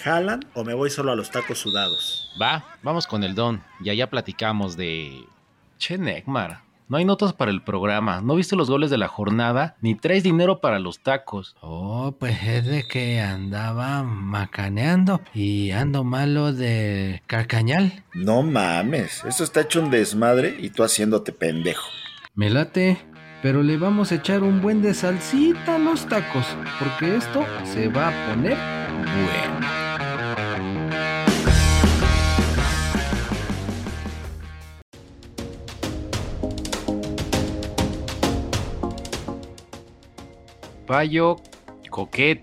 jalan o me voy solo a los tacos sudados. Va, vamos con el don. Y allá platicamos de... Che, Neckmar. No hay notas para el programa. No viste los goles de la jornada, ni traes dinero para los tacos. Oh, pues es de que andaba macaneando y ando malo de carcañal. No mames, eso está hecho un desmadre y tú haciéndote pendejo. Me late, pero le vamos a echar un buen de salsita a los tacos, porque esto se va a poner bueno. Payo, Coquet,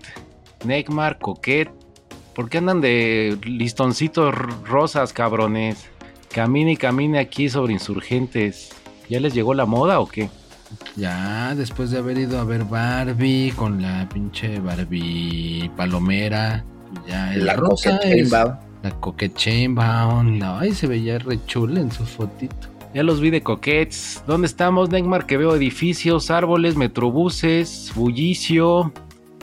Neckmar, Coquet. ¿Por qué andan de listoncitos rosas, cabrones? Camine y camine aquí sobre insurgentes. ¿Ya les llegó la moda o qué? Ya, después de haber ido a ver Barbie con la pinche Barbie palomera. Ya, La rosa Coquet es Chainbound. La Coquet Chainbound. No, ay, se veía re chula en su fotito. Ya los vi de coquets. ¿Dónde estamos, Neckmar? Que veo edificios, árboles, metrobuses, bullicio.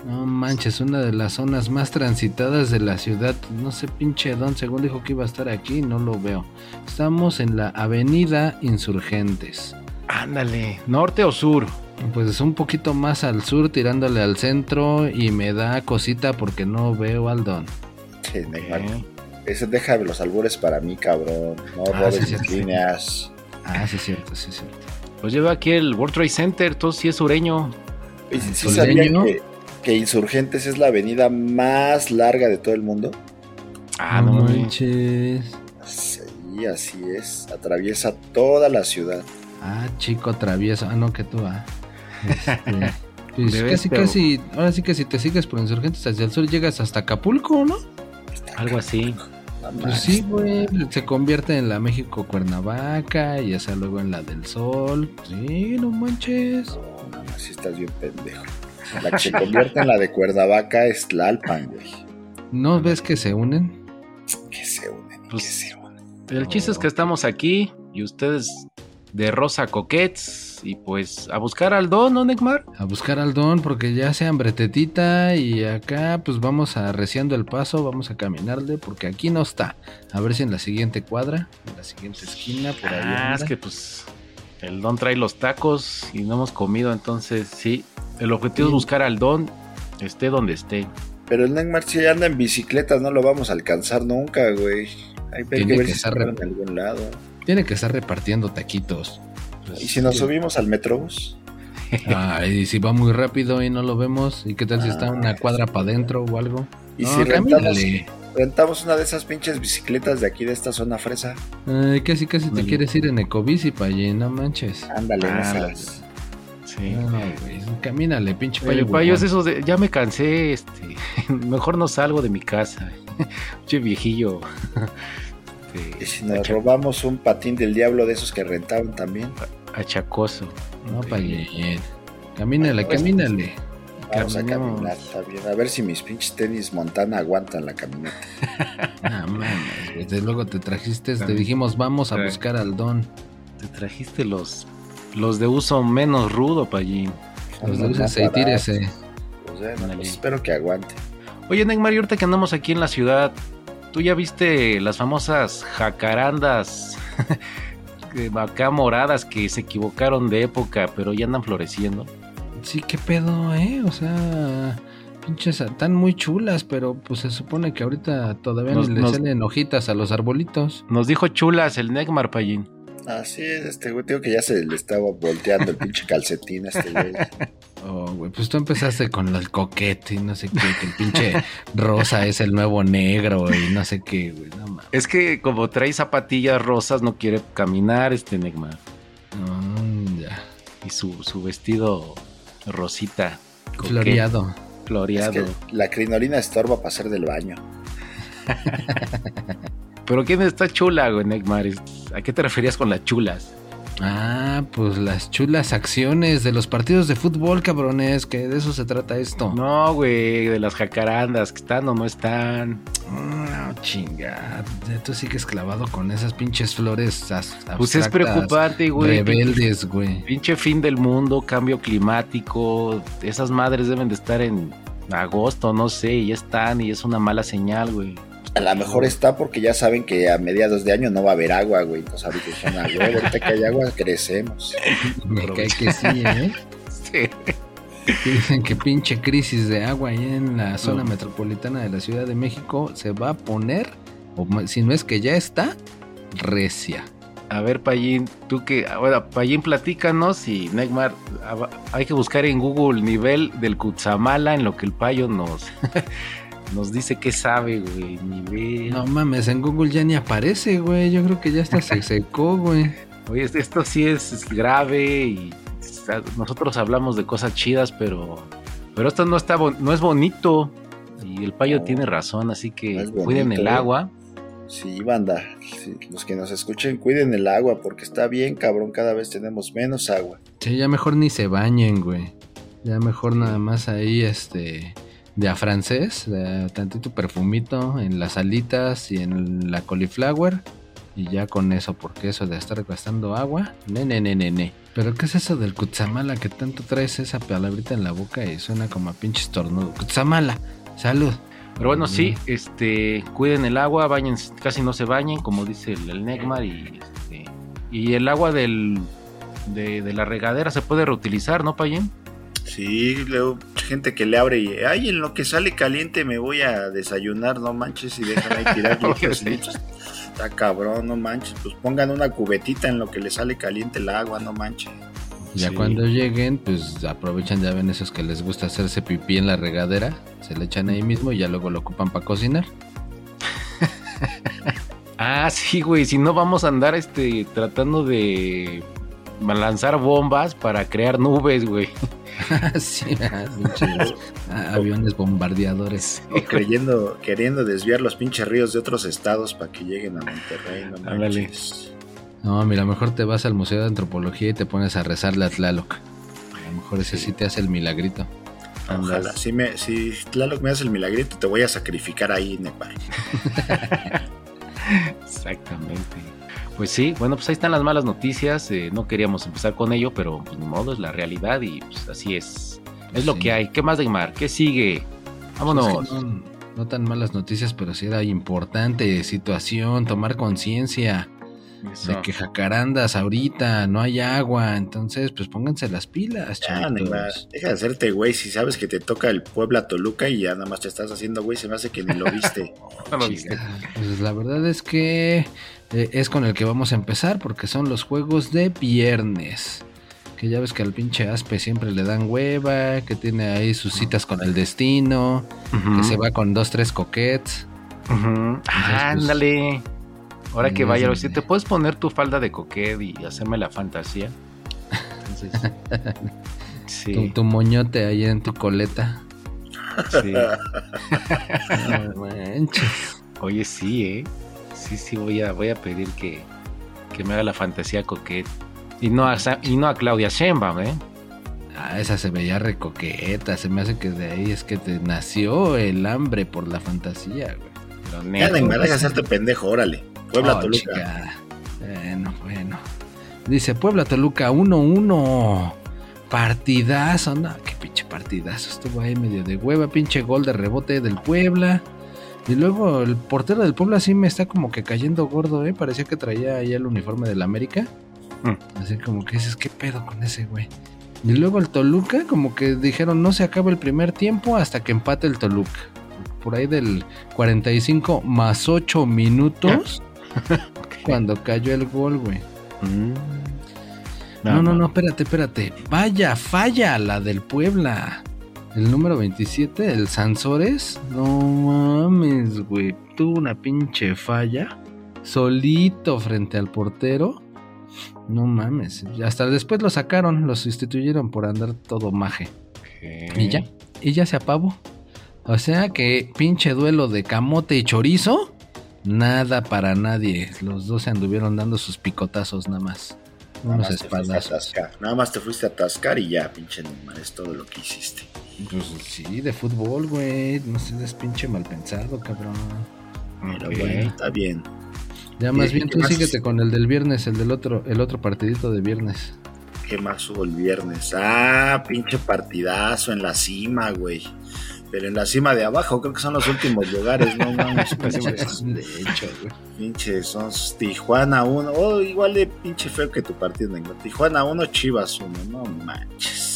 No manches, una de las zonas más transitadas de la ciudad. No sé, pinche Don, según dijo que iba a estar aquí, no lo veo. Estamos en la Avenida Insurgentes. Ándale, ¿norte o sur? Pues es un poquito más al sur, tirándole al centro, y me da cosita porque no veo al Don. Che, Neymar, Ese deja los albures para mí, cabrón. No Ah, robes sí, líneas. Ah, sí, es cierto, sí, es cierto. Pues lleva aquí el World Trade Center, todo sí es sureño. ¿Y sí, sabían que, que Insurgentes es la avenida más larga de todo el mundo? Ah, no, manches. Sí, así es. Atraviesa toda la ciudad. Ah, chico travieso. Ah, no, que tú, ah. Este, pues Debes, casi, pero- casi. Ahora sí que si te sigues por insurgentes hacia el sur, llegas hasta Acapulco, ¿no? Algo así. Pues sí, güey. Se convierte en la México Cuernavaca y ya sea luego en la del Sol. Sí, no manches. No, no, sí estás bien pendejo. La que se convierte en la de Cuernavaca es Tlalpan, güey. ¿No ves que se unen? Que se unen, Pues- que se unen. El chiste es que estamos aquí y ustedes de rosa coquets y pues a buscar al don, ¿no, Neckmar? A buscar al don porque ya se hambretetita y acá pues vamos arreciando el paso, vamos a caminarle porque aquí no está. A ver si en la siguiente cuadra, en la siguiente esquina, por ahí. Ah, anda. es que pues el don trae los tacos y no hemos comido, entonces sí. El objetivo es buscar al don, esté donde esté. Pero el Neymar si anda en bicicleta, no lo vamos a alcanzar nunca, güey. Hay que Tiene ver que si estar en algún lado. Tiene que estar repartiendo taquitos. Pues, ¿Y si nos sí. subimos al Metrobús? Ah, y si va muy rápido y no lo vemos, ¿y qué tal si está Ah, una cuadra para adentro o algo? ¿Y No, si rentamos, rentamos una de esas pinches bicicletas de aquí de esta zona fresa? Ay, casi casi te quieres ir en Ecobici para allí, no manches. Ándale, Ah, esas. Sí. Güey, camínale, pinche payo. payo, es eso de, ya me cansé, este, mejor no salgo de mi casa. Che viejillo. Este, Y si nos robamos un patín del diablo de esos que rentaban también, achacoso. No, payet. Camínale, Pues, camínale. vamos a caminar, está bien. A ver si mis pinches tenis Montana aguantan la caminata. Ah, mames, Desde luego te trajiste, te dijimos, vamos a Sí. buscar al don. Te trajiste los, los de uso menos rudo, Pallín. Los dulces más y tírese. Pues, bueno, pues espero que aguante. Oye, Neymar, y ahorita que andamos aquí en la ciudad, ¿tú ya viste las famosas jacarandas acá moradas que se equivocaron de época, pero ya andan floreciendo? Sí, qué pedo, ¿eh? O sea, pinches, están muy chulas, pero pues se supone que ahorita todavía Nos- ni le nos- salen hojitas a los arbolitos. Nos dijo chulas el Neymar, Pallín. Así es, este güey, digo que ya se le estaba volteando el pinche calcetín a este güey. Oh, güey, pues tú empezaste con el coquete y no sé qué, que el pinche rosa es el nuevo negro y no sé qué, güey, no mames. Es que como trae zapatillas rosas, no quiere caminar este Neymar. Mm, ya. Y su, su vestido rosita. coquete. Floreado. Es floreado. que la crinolina estorba para hacer del baño. Pero ¿quién está chula, güey, Neymar? ¿A qué te referías con las chulas? Ah, pues las chulas acciones de los partidos de fútbol, cabrones, que de eso se trata esto. No, güey, de las jacarandas, que están o no están. No, chinga. Tú sigues clavado con esas pinches flores Pues es preocupante, güey. Rebeldes, güey. Pinche fin del mundo, cambio climático. Esas madres deben de estar en agosto, no sé, y ya están, y es una mala señal, güey. A lo mejor está porque ya saben que a mediados de año no va a haber agua, güey. Entonces ahorita dijeron, "Ah, güey, ahorita que hay agua, crecemos. Me cae que sí, ¿eh? Sí. Dicen que pinche crisis de agua ahí en la zona No. metropolitana de la Ciudad de México se va a poner, o si no es que ya está, recia. A ver, Payín, tú que. Ahora, Payín, platícanos y Neymar, ah, hay que buscar en Google nivel del Cutzamala en lo que el payo nos, nos dice que sabe, güey. Nivel. No mames, en Google ya ni aparece, güey. Yo creo que ya hasta se secó, güey. Oye, es- esto sí es, grave y nosotros hablamos de cosas chidas, pero, pero esto no, está no es bonito. Y el payo No, tiene razón, así que no cuiden bonito, el eh. agua. Sí, banda. sí, los que nos escuchen, cuiden el agua porque está bien, cabrón. Cada vez tenemos menos agua. Sí, ya mejor ni se bañen, güey. Ya mejor nada más ahí, este, de a francés, de tantito perfumito en las alitas y en la cauliflower. Y ya con eso, porque eso de estar gastando agua, ne, ne, ne, ne, ne. Pero ¿qué es eso del kutsamala que tanto traes esa palabrita en la boca y suena como a pinche estornudo? Kutsamala, salud. Pero bueno, sí, este, cuiden el agua, bañen, casi no se bañen, como dice el, el Neymar, y, este, y el agua del, de, de la regadera se puede reutilizar, ¿no, Payín? Sí, luego gente que le abre y, ay, en lo que sale caliente me voy a desayunar, no manches, y dejan ahí tirar a litros. Está cabrón, no manches. Pues pongan una cubetita en lo que le sale caliente el agua, no manches. Ya Sí. cuando lleguen, pues aprovechan, ya ven esos que les gusta hacerse pipí en la regadera, se le echan ahí mismo y ya luego lo ocupan para cocinar. Ah, sí, güey, si no vamos a andar este, tratando de lanzar bombas para crear nubes, güey. sí, ah, pinches, aviones bombardeadores. O creyendo, queriendo desviar los pinches ríos de otros estados para que lleguen a Monterrey, no Ándale. manches. No, mira, mejor te vas al Museo de Antropología y te pones a rezarle a Tlaloc. A lo mejor ese sí te hace el milagrito. Ojalá. Si, me, si Tlaloc me hace el milagrito, te voy a sacrificar ahí, Nepal. Exactamente. Pues sí, bueno, pues ahí están las malas noticias. eh, no queríamos empezar con ello, pero pues ni modo, es la realidad y pues así es. Es lo que hay. ¿Qué más, Neymar? ¿Qué sigue? Vámonos. Pues que no, no tan malas noticias, pero sí era importante situación, tomar conciencia de que jacarandas ahorita, no hay agua, entonces pues pónganse las pilas, chavitos. Neymar, deja de hacerte güey si sabes que te toca el Puebla Toluca y ya nada más te estás haciendo güey, se me hace que ni lo viste. No lo viste. Pues la verdad es que eh, es con el que vamos a empezar porque son los juegos de viernes. Que ya ves que al pinche Aspe siempre le dan hueva, que tiene ahí sus citas con el destino, que se va con dos, tres coquets. Pues, ándale. Ahora que vaya, donde- si te puedes poner tu falda de coquet y hacerme la fantasía. Entonces, Tu, sí, tu moñote ahí en tu coleta. sí. No manches. Oye, sí, ¿eh? Sí, sí, voy a, voy a pedir que, que me haga la fantasía coquet. Y no a, Sa- y no a Claudia Sheinbaum, ¿eh? Ah, esa se veía recoqueta. Se me hace que de ahí es que te nació el hambre por la fantasía, güey. Pero Ya, neta, Neymar, deja de hacerte pendejo, órale. Puebla Oh, Toluca. chica. Bueno, bueno. Dice Puebla Toluca 1-1. Partidazo, no, qué pinche partidazo. Estuvo ahí medio de hueva, pinche gol de rebote del Puebla. Y luego el portero del Puebla sí me está como que cayendo gordo, ¿eh? Parecía que traía ahí el uniforme del América. Mm. Así como que dices, ¿qué pedo con ese güey? Y luego el Toluca, como que dijeron, no se acaba el primer tiempo hasta que empate el Toluca. Por ahí del 45 más 8 minutos, cuando cayó el gol, güey. Mm. No, no, no, espérate, espérate. Vaya, falla la del Puebla. El número 27, el Sansores. No mames, güey. Tuvo una pinche falla. Solito frente al portero. No mames. Hasta después lo sacaron, lo sustituyeron por andar todo maje. Y ya. y ya se apavó. O sea que pinche duelo de camote y chorizo, nada para nadie. Los dos se anduvieron dando sus picotazos nada más. Nada Unos más, espadazos. Nada más te fuiste a atascar y ya, pinche Neymar, es todo lo que hiciste. Pues sí, de fútbol, güey. No seas pinche mal pensado, cabrón. Pero bueno, está bien. Ya más ¿Qué- bien tú más? síguete con el del viernes, el del otro, el otro partidito de viernes. ¿Qué más hubo el viernes? Ah, pinche partidazo en la cima, güey. Pero en la cima de abajo, creo que son los últimos lugares, no mames. pinches, de hecho, güey. pinches, son Tijuana 1. Oh, igual de pinche feo que tu partido. Tijuana 1, Chivas 1. No manches.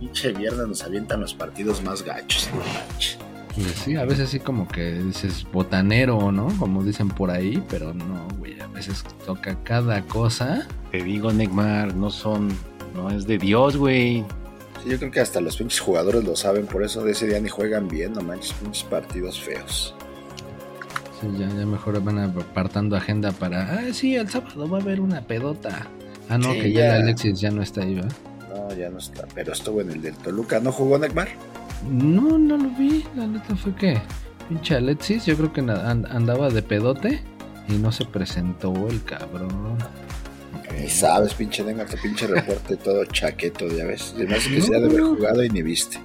Pinche viernes nos avientan los partidos más gachos, no manches. Pues sí, a veces sí como que dices botanero, ¿no? Como dicen por ahí, pero no, güey. A veces toca cada cosa. Te digo, Neymar, no son. No es de Dios, güey. Sí, yo creo que hasta los pinches jugadores lo saben, por eso de ese día ni juegan bien, no manches, pinches partidos feos. Sí, ya, ya mejor van apartando agenda para. Ah, sí, el sábado va a haber una pedota. Ah, no, Sí, que ya, ya. el Alexis ya no está ahí, ¿verdad? No, ya no está, pero estuvo en el del Toluca. ¿No jugó Neymar? No, no lo vi. La neta fue que. Pinche Alexis, yo creo que andaba de pedote y no se presentó el cabrón. Ni sabes, pinche Neymar, tu pinche reporte todo chaqueto, ya ves. Además que se ha de haber No. jugado y ni viste.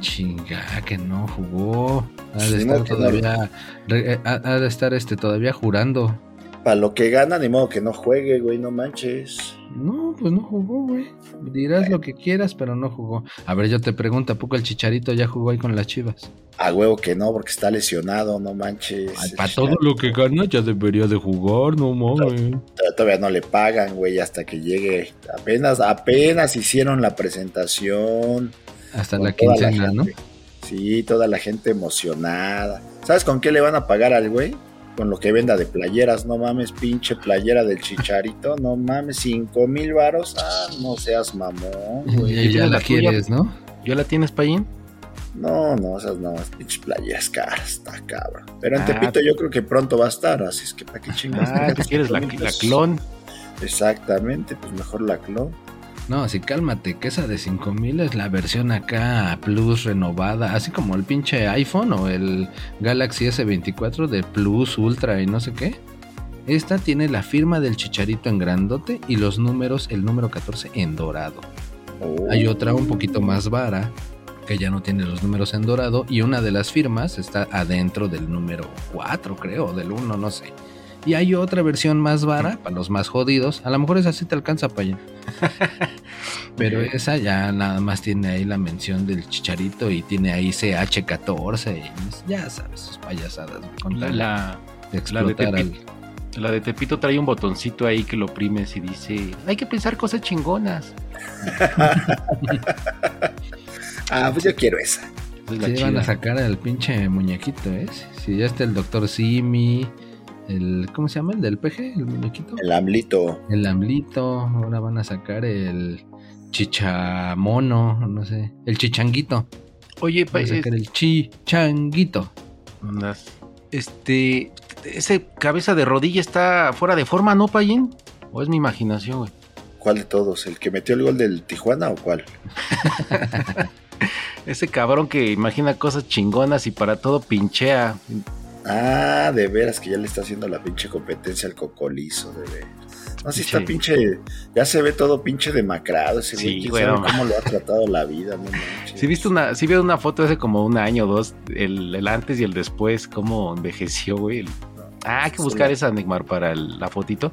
Chinga, que no jugó. Ha de no, estar que no. todavía. eh, ha, ha de estar este todavía jurando. Para lo que gana, ni modo que no juegue, güey, no manches. No, pues no jugó, güey. Dirás lo que quieras, pero no jugó. A ver, yo te pregunto, ¿a poco el chicharito ya jugó ahí con las chivas? A huevo que no, porque está lesionado, no manches. para todo lo que gana ya debería de jugar, no mames. Todavía no le pagan, güey, hasta que llegue. Apenas, apenas hicieron la presentación. Hasta la quincena, ¿no? Sí, toda la gente emocionada. ¿Sabes con qué le van a pagar al güey? Con lo que venda de playeras, no mames, pinche playera del chicharito, no mames, cinco mil varos, ah, no seas mamón, güey. Y ya ¿tienes la tuya? quieres, ¿no? ¿Ya la tienes, Payín? No, no, esas no, pinches playeras caras, está cabrón. Pero en Ah. Tepito yo creo que pronto va a estar, así es que para qué chingas. Ah, ¿tú quieres la, la clon? Exactamente, pues mejor la clon. No, sí, cálmate, que esa de 5000 es la versión acá Plus renovada, así como el pinche iPhone o el Galaxy S24 de Plus, Ultra y no sé qué. Esta tiene la firma del chicharito en grandote y los números, el número 14 en dorado. Hay otra un poquito más vara que ya no tiene los números en dorado y una de las firmas está adentro del número 4, creo, del 1, no sé. Y hay otra versión más vara para los más jodidos. A lo mejor esa sí te alcanza para allá. Pero esa ya nada más tiene ahí la mención del chicharito y tiene ahí CH14 y ya sabes, sus payasadas. Con La, tal la, de la de explotar al- Tepito. la de Tepito trae un botoncito ahí que lo oprimes y dice: Hay que pensar cosas chingonas. Ah, pues yo quiero esa. Esa es la Sí, van a sacar al pinche muñequito, ¿eh? Si ya está el doctor Simi, el. ¿Cómo se llama? El del PG, el muñequito. El amlito. El Amlito, ahora van a sacar el Chichamono, no sé. El Chichanguito. Oye, Van a es- sacar el Chichanguito. andas. Este. Ese cabeza de rodilla está fuera de forma, ¿no, Payín? ¿O es mi imaginación, güey? ¿Cuál de todos? ¿El que metió el gol del Tijuana o cuál? Ese cabrón que imagina cosas chingonas y para todo pinchea. Ah, de veras que ya le está haciendo la pinche competencia al cocolizo, de veras. No, si está pinche, ya se ve todo pinche demacrado ese güey. Sí, güey, cómo lo ha tratado la vida, no. Si viste una, si veo una foto hace como un año o dos, el, el antes y el después, cómo envejeció, güey. el- Ah, hay que buscar esa Neymar para el- la fotito.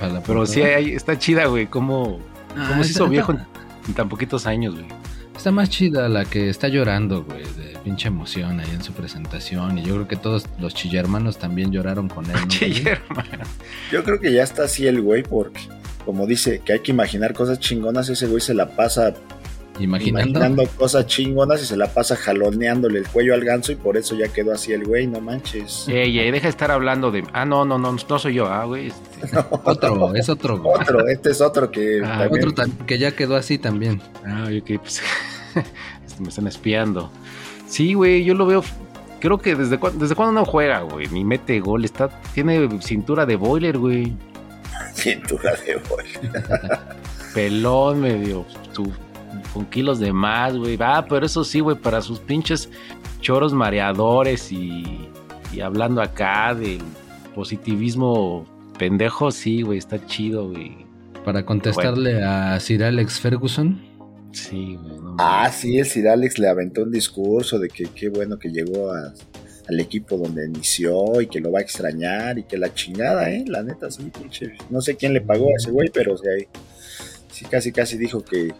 para la Pero sí, hay- está chida, güey, cómo, Ah, cómo se está- hizo viejo en tan poquitos años, güey. Está más chida la que está llorando, güey, de pinche emoción ahí en su presentación. Y yo creo que todos los chillermanos también lloraron con él, ¿no? Che, hermano. Yo creo que ya está así el güey porque, como dice, que hay que imaginar cosas chingonas, ese güey se la pasa Imaginando. imaginando cosas chingonas y se la pasa jaloneándole el cuello al ganso y por eso ya quedó así el güey, no manches. Ey, ey, deja de estar hablando de. Ah, no, no, no, no soy yo, ah, güey. este, Otro, es otro, güey. Otro, este es otro que Ah, también- Otro que ya quedó así también. Ah, ok, pues. este, me están espiando. Sí, güey, yo lo veo. Creo que desde, cuan- desde cuando no juega, güey. Ni mete gol. Está, tiene cintura de boiler, güey. cintura de güey. Pelón, medio. Su con kilos de más, güey. Va, pero eso sí, güey, para sus pinches choros mareadores y, y hablando acá del positivismo pendejo, sí, güey, está chido, güey. Para contestarle a Sir Alex Ferguson. Sí, güey. no Ah, sí, el Sir Alex le aventó un discurso de que qué bueno que llegó a- al equipo donde inició y que lo va a extrañar y que la chingada, ¿eh? La neta, sí, pinche. No sé quién le pagó a ese güey, pero o sea, sí, casi, casi dijo que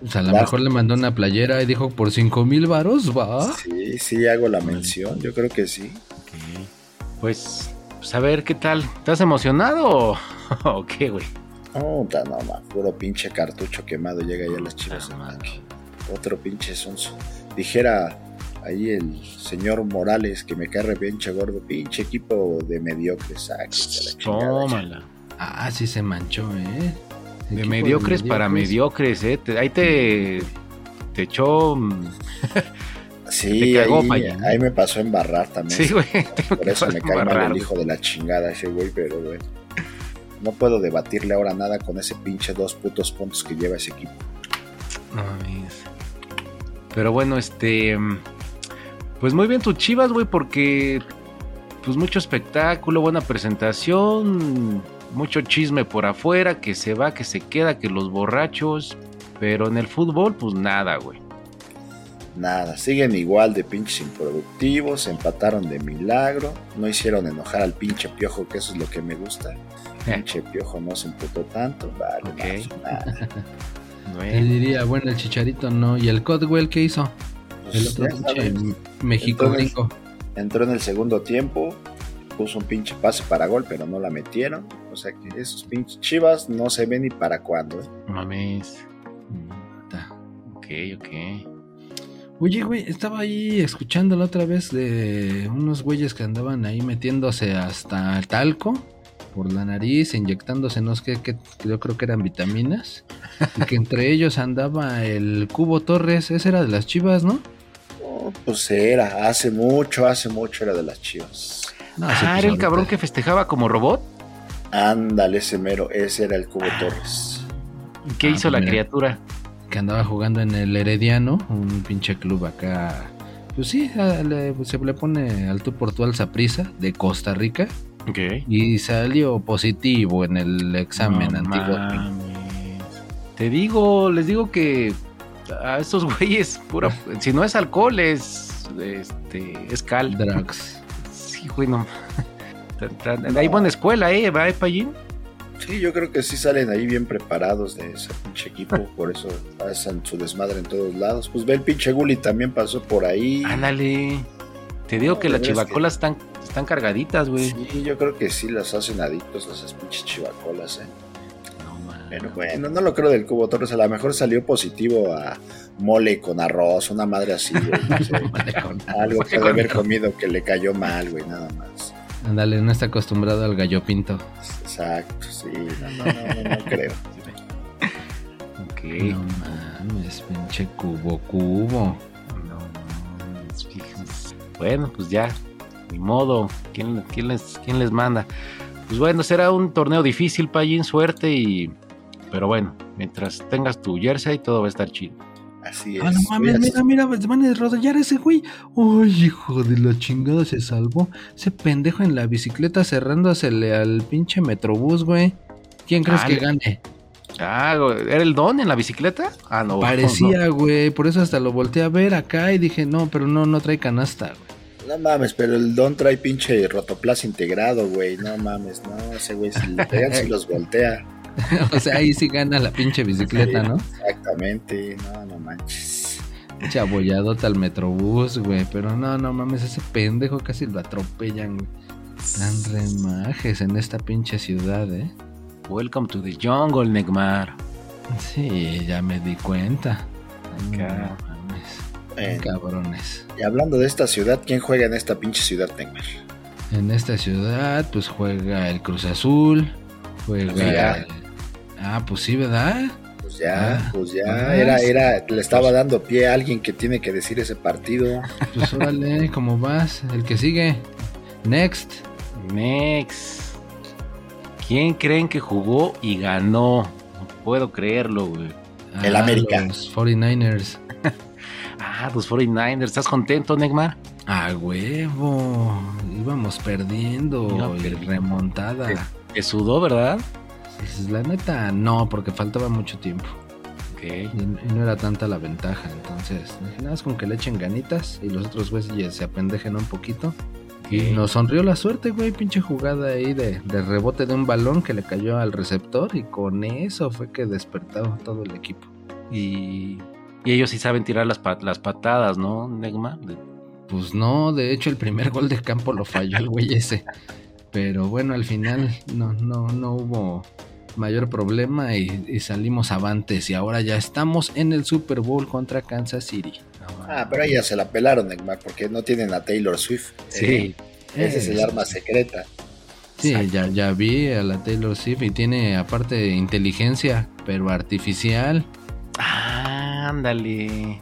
Pues a lo Va. mejor le mandó una playera y dijo por cinco mil varos, va. sí, sí hago la mención. Yo creo que sí. Pues, pues a ver qué tal. ¿Estás emocionado o, o qué, güey? No, ta- no, ma, puro pinche cartucho quemado llega ya las chivas. Ah, en madre. ataque. Otro pinche sonso. Dijera ahí el señor Morales que me cae re pinche gordo. Pinche equipo de mediocres. sáquense a la chingada. Tómala. Ah, sí se manchó, ¿eh? De mediocres para mediocres, ¿eh? Te- ahí te, te echó... mm, Sí, ahí, ahí me pasó a embarrar también. Sí, güey. Por eso me cae mal el hijo de la chingada ese güey, pero bueno. No puedo debatirle ahora nada con ese pinche dos putos puntos que lleva ese equipo. No mames. Pero bueno, este. Pues muy bien tus chivas, güey, porque. Pues mucho espectáculo, buena presentación. Mucho chisme por afuera, que se va, que se queda, que los borrachos. Pero en el fútbol, pues nada, güey. Nada, siguen igual de pinches improductivos, empataron de milagro, no hicieron enojar al pinche piojo, que eso es lo que me gusta. Pinche piojo no se emputó tanto, vale, Ok. más, nada. Él diría, bueno, el chicharito no. ¿Y el Codwell qué hizo? El Pues, otro ya pinche México Entonces- gringo. entró en el segundo tiempo, puso un pinche pase para gol, pero no la metieron. O sea que esos pinches chivas no se ven ni para cuándo, ¿eh? mames. Ok, ok. Oye, güey, estaba ahí escuchando la otra vez de unos güeyes que andaban ahí metiéndose hasta el talco por la nariz, inyectándose, no sé qué, qué, yo creo que eran vitaminas, y que entre ellos andaba el Cubo Torres, ese era de las chivas, ¿no? Oh, pues era, hace mucho, hace mucho era de las chivas. No, ah, pues era el ahorita- cabrón que festejaba como robot. Ándale, ese mero, ese era el Cubo Torres. ¿Y ¿Qué Ah, hizo la mira. criatura? que andaba jugando en el Herediano, un pinche club acá. Pues sí, le- se le pone al tú por tú al Saprissa de Costa Rica Ok. y salió positivo en el examen No. Te digo, les digo que a estos güeyes, pura, si no es alcohol, es este, es cal. Drugs. Sí, güey, no. Hay buena escuela, ¿eh? ¿Va, Payín? Sí, yo creo que sí salen ahí bien preparados de ese pinche equipo, por eso hacen su desmadre en todos lados. Pues ve el pinche Gulli también pasó por ahí. Ándale. Te digo No, que las chivacolas están, están cargaditas, güey. Sí, yo creo que sí las hacen adictos a esas pinches chivacolas, eh. No mames. Pero bueno, no lo creo del Cubo Torres, a lo mejor salió positivo a mole con arroz, una madre así, güey. no sé. Algo que de haber comido que le cayó mal, güey, nada más. Ándale, no está acostumbrado al gallo pinto. Exacto, sí, no, no, no, no, no creo. Ok. No mames, pinche cubo cubo. Bueno, pues ya, ni modo. ¿Quién, quién les, quién les manda? Pues bueno, será un torneo difícil, Payín, suerte y... Pero bueno, mientras tengas tu jersey, todo va a estar chido. Así es. Ah, no mames, mira, mira, se van a rodillar ese güey. Uy, hijo de la chingada, se salvó. Ese pendejo en la bicicleta cerrándosele al pinche metrobús, güey. ¿Quién crees Ah, que gane? Ah, ¿era el Don en la bicicleta? Ah, no. Parecía, güey, por eso hasta lo volteé a ver acá y dije, no, pero no, no trae canasta, güey. No mames, pero el Don trae pinche rotoplas integrado, güey. No mames, no, ese güey si le pegan si los voltea. o sea, ahí sí gana la pinche bicicleta, ¿no? Exactamente, no, no manches. Pinche abolladota al metrobús, güey. Pero no, no mames, ese pendejo casi lo atropellan, güey. Tan remajes en esta pinche ciudad, eh. Welcome to the jungle, Negmar. Sí, ya me di cuenta. Acá. Bueno, Cabrones. y hablando de esta ciudad, ¿quién juega en esta pinche ciudad, Neymar? En esta ciudad, pues juega el Cruz Azul. Juega. El- Ah, pues sí, ¿verdad? Pues ya, Ah, pues ya, era, era, le estaba dando pie a alguien que tiene que decir ese partido. Pues órale, ¿cómo vas? El que sigue. Next. Next. ¿Quién creen que jugó y ganó? No puedo creerlo, güey. El América. Los 49ers. Ah, los 49ers. ¿Estás contento, Neymar? A huevo. Íbamos perdiendo. Y remontada. Te sudó, ¿verdad? Pues, la neta, no, porque faltaba mucho tiempo. Ok. Y, y no era tanta la ventaja. Entonces, nada más con que le echen ganitas y los otros güeyes se apendejen un poquito. Y nos sonrió la suerte, güey. Pinche jugada ahí de, de rebote de un balón que le cayó al receptor. Y con eso fue que despertó todo el equipo. Y, y ellos sí saben tirar las, pat- las patadas, ¿no, Neymar? De- Pues no, de hecho el primer gol de campo lo falló el güey ese. Pero bueno, al final no, no, no hubo mayor problema y, y salimos avantes. Y ahora ya estamos en el Super Bowl contra Kansas City. Ah, pero ahí ya se la pelaron, Neymar, porque no tienen a Taylor Swift. Sí. Eh, ese es el Eh, arma secreta. Sí, ya, ya vi a la Taylor Swift y tiene aparte inteligencia, pero artificial. Ah, ándale. ¿Y,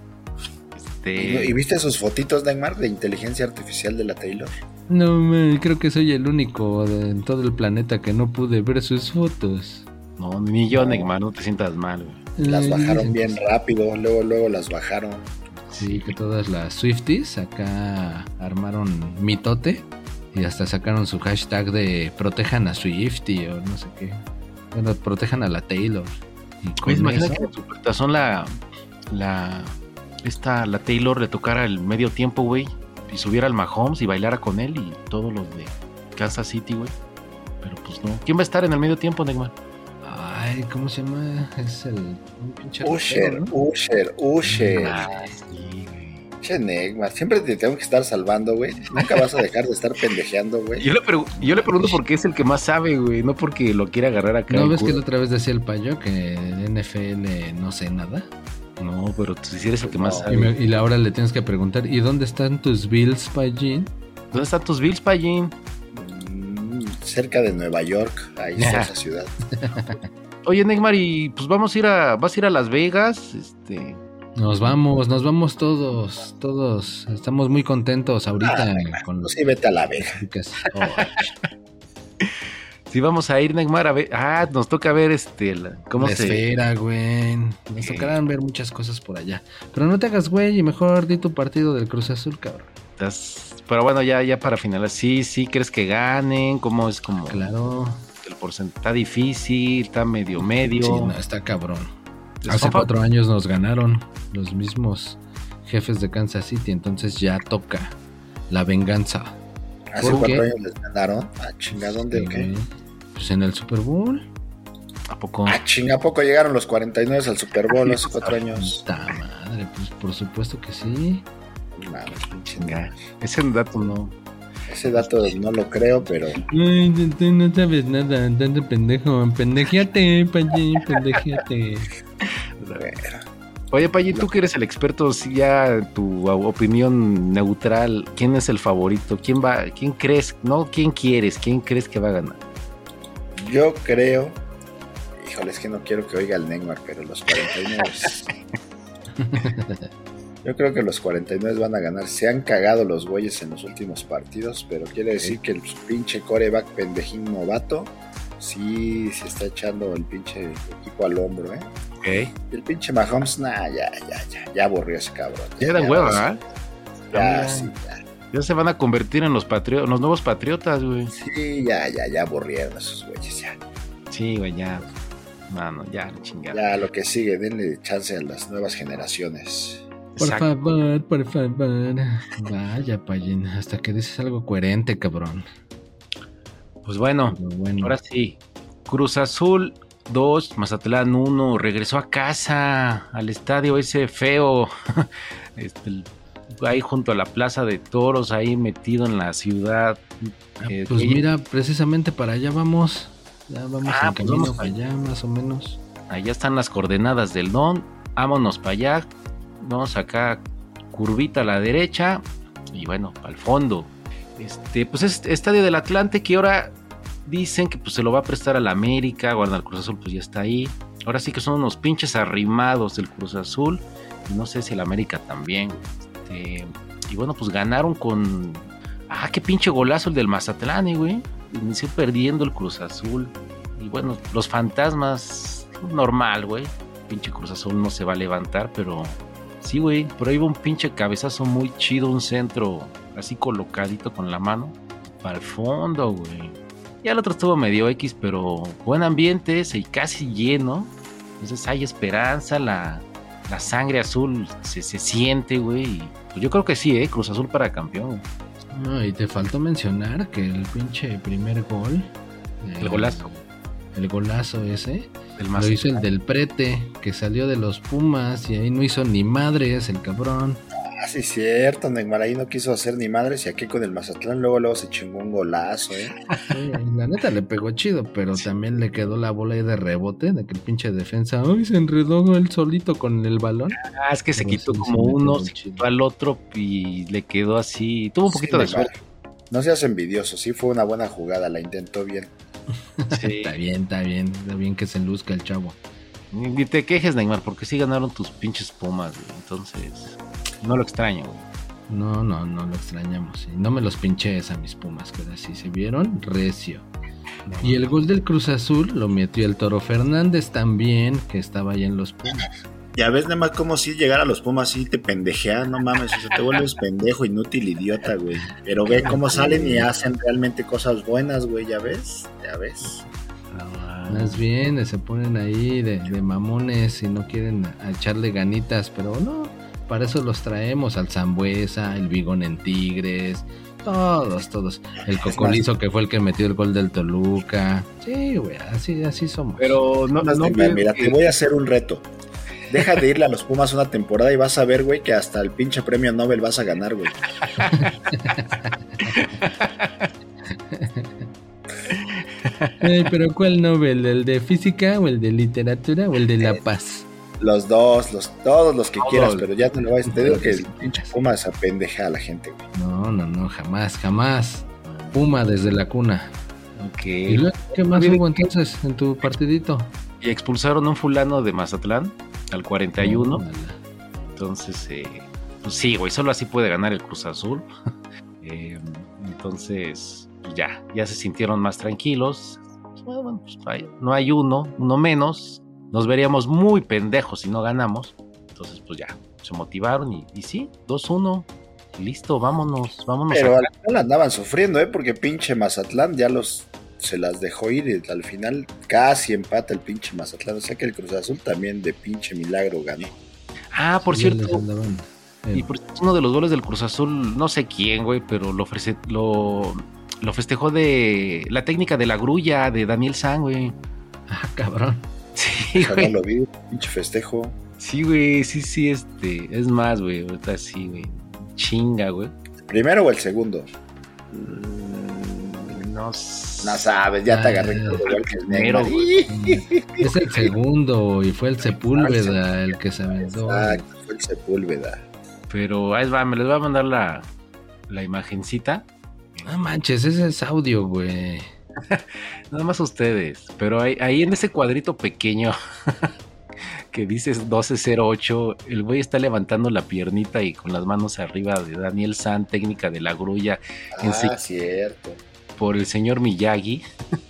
Este. y viste sus fotitos, Neymar, de inteligencia artificial de la Taylor? No, me, creo que soy el único de, en todo el planeta que no pude ver sus fotos. No, ni yo, No. Neymar, no te sientas mal, güey. Las Ay, bajaron dicen bien rápido, luego, luego las bajaron. Sí, que todas las Swifties acá armaron mitote y hasta sacaron su hashtag de protejan a Swiftie o no sé qué. Bueno, protejan a la Taylor. Pues imagina eso- que Supertazón la. La. Esta, la Taylor le tocara el medio tiempo, güey. Y subiera al Mahomes y bailara con él y todos los de Kansas City, güey. Pero pues no. ¿Quién va a estar en el medio tiempo, Neymar? Ay, ¿cómo se llama? Es el un pinche Usher, ¿no? Usher, Usher. Ah, sí. Che, siempre te tengo que estar salvando, güey. Nunca vas a dejar de estar pendejeando, güey. Yo le, pregu- yo le pregunto por qué es el que más sabe, güey. No porque lo quiera agarrar acá. ¿No ves que la otra vez decía el payo que en NFL no sé nada? No, pero tú sí eres el que más No. sabe. Y, me- y ahora le tienes que preguntar, ¿y dónde están tus Bills, Payín? ¿Dónde están tus Bills, Payín? Mm, cerca de Nueva York, ahí está esa ciudad. Oye, Neymar, y pues vamos a ir a. ¿Vas a ir a Las Vegas? Este. Nos vamos, nos vamos todos, todos. Estamos muy contentos ahorita Ah, con los Sí, vete a la vega. chicas. Sí, vamos a ir, Neymar, a ver. Ah, nos toca ver este. la- ¿Cómo la se.? esfera, güey. Nos Sí. tocarán ver muchas cosas por allá. Pero no te hagas, güey, y mejor di tu partido del Cruz Azul, cabrón. estás- Pero bueno, ya, ya para finalizar. Sí, sí, ¿crees que ganen? ¿Cómo es como Claro. Porcentaje? ¿Está difícil? ¿Está medio medio? Sí, no, está cabrón. Hace cuatro años nos ganaron los mismos jefes de Kansas City, entonces ya toca la venganza. Hace ¿Por cuatro qué? años les ganaron. Ah, chinga, ¿dónde o qué? Sí, Pues en el Super Bowl. ¿A poco? Ah, chinga, ¿a poco llegaron los 49 al Super Bowl hace cuatro años? Puta madre, pues por supuesto que sí. Pinche Chinga. Ese dato no. Ese dato no lo creo, pero Ay, tú- tú no sabes nada, tanto pendejo. Pendejeate, Payín, pendejeate. Oye, Payi, tú que eres el experto, sí, ya tu opinión neutral, ¿quién es el favorito? ¿Quién va? ¿Quién crees? No, ¿quién quieres? ¿Quién crees que va a ganar? yo creo. Híjole, es que no quiero que oiga el Neymar, pero los 49. Yo creo que los 49 van a ganar. Se han cagado los güeyes en los últimos partidos, pero quiere decir que el pinche coreback pendejín novato sí se está echando el pinche equipo al hombro, ¿eh? Ok. Y el pinche Mahomes, nah, ya, ya, ya, ya aburrió ese cabrón. Ya ya, hueva, ¿ah? Ya, sí, ya. Ya se van a convertir en los patrio los nuevos patriotas, güey. Sí, ya, ya, ya aburrieron esos güeyes, ya. Sí, güey, ya. Mano, ya, chingada. Ya lo que sigue, denle chance a las nuevas generaciones. Por Exacto. favor, por favor. Vaya, Payín, hasta que dices algo coherente, cabrón. Pues bueno, bueno. ahora sí. Cruz Azul 2, Mazatlán 1. Regresó a casa, al estadio ese feo. Este, ahí junto a la plaza de toros, ahí metido en la ciudad. Ah, Eh, pues mira, precisamente para allá vamos. Ya vamos Ah, en pues camino vamos para allá, más o menos. Allá están las coordenadas del Don. Vámonos para allá. Vamos acá, curvita a la derecha. Y bueno, al fondo. Este, pues es Estadio del Atlante que ahora dicen que pues, se lo va a prestar a la América. Guarda el Cruz Azul, pues ya está ahí. Ahora sí que son unos pinches arrimados del Cruz Azul. Y no sé si el América también. Este, y bueno, pues ganaron con. Ah, qué pinche golazo el del Mazatlán, eh, güey. Inició perdiendo el Cruz Azul. Y bueno, los fantasmas, normal, güey. pinche Cruz Azul no se va a levantar, pero sí, güey, por ahí va un pinche cabezazo muy chido, un centro así colocadito con la mano para el fondo, güey. Ya el otro estuvo medio X, pero buen ambiente, y casi lleno. Entonces hay esperanza, la, la sangre azul se, se siente, güey. Pues yo creo que sí, ¿eh? Cruz Azul para campeón. No, y te faltó mencionar que el pinche primer gol. El golazo. El golazo ese. El más Lo hizo el del prete, que salió de los Pumas y ahí no hizo ni madres el cabrón. Ah, sí, cierto. Neymar ahí no quiso hacer ni madres y aquí con el Mazatlán luego, luego se chingó un golazo, ¿eh? Sí, la neta le pegó chido, pero también le quedó la bola ahí de rebote, de que el pinche defensa, ay, se enredó él solito con el balón. Ah, es que se Pero quitó sí, como uno, se quitó al otro y le quedó así. Tuvo un poquito Sí, de suerte. No seas envidioso, sí fue una buena jugada, la intentó bien. Sí. Está bien, está bien, está bien que se luzca el chavo. Ni te quejes, Neymar, porque sí ganaron tus pinches pumas, güey. Entonces, no lo extraño, güey. No, no, no lo extrañamos. No me los pinches a mis pumas, que así se vieron recio. Y el gol del Cruz Azul lo metió el Toro Fernández también, que estaba ahí en los Pumas. Ya ves, Neymar, como si llegar a los Pumas sí te pendejean, no mames, o sea, te vuelves pendejo, inútil, idiota, güey. Pero ve cómo salen y hacen realmente cosas buenas, güey, ya ves, ya ves. Más bien, se ponen ahí de, de mamones y no quieren a echarle ganitas, pero no, para eso los traemos al Zambuesa, el Bigón en Tigres, todos, todos. El Cocolizo que fue el que metió el gol del Toluca. Sí, güey, así, así somos. Pero no, Más no mira, que- te voy a hacer un reto. Deja de irle a los Pumas una temporada y vas a ver, güey, que hasta el pinche premio Nobel vas a ganar, güey. Ay, pero ¿cuál Nobel? ¿El de física o el de literatura o el de La Paz? Los dos, los, todos los que Todos. quieras, pero ya te lo voy a te digo que el pinche Pumas apendeja a la gente, güey. No, no, no, jamás, jamás. Puma desde la cuna. Ok. ¿Y luego qué más hubo entonces en tu partidito? Y expulsaron a un fulano de Mazatlán al 41. Tómala. Entonces, eh, pues sí, güey, solo así puede ganar el Cruz Azul. Eh, entonces, pues ya, ya se sintieron más tranquilos. Pues, bueno, pues, no hay uno, uno menos. Nos veríamos muy pendejos si no ganamos. Entonces, pues ya, se motivaron y, y sí, 2-1. Listo, vámonos, vámonos. Pero al final andaban sufriendo, ¿eh? Porque pinche Mazatlán ya los se las dejó ir y al final casi empata el pinche Mazatlán. O sea que el Cruz Azul también de pinche milagro ganó. Ah, por Sí, cierto, Y por cierto, uno de los goles del Cruz Azul, no sé quién, güey, pero lo, ofrece, lo, lo festejó de la técnica de la grulla de Daniel San, güey. Ah, cabrón. Sí, güey. lo vi, pinche festejo. Sí, güey, sí, sí, este. Es más, güey, ahorita sí, güey. Chinga, güey. ¿El primero o el segundo? Mm, No sabes, ya te agarré todo igual que el güey. Es el segundo y fue el Sepúlveda el que se aventó. Exacto, fue el Sepúlveda. Pero ahí va, me les voy a mandar la, la imagencita. No manches, ese es audio, güey. Nada más ustedes. Pero ahí, ahí en ese cuadrito pequeño que dice 1208, el güey está levantando la piernita y con las manos arriba de Daniel San, técnica de la grulla, En. Ah, cierto. Por el señor Miyagi.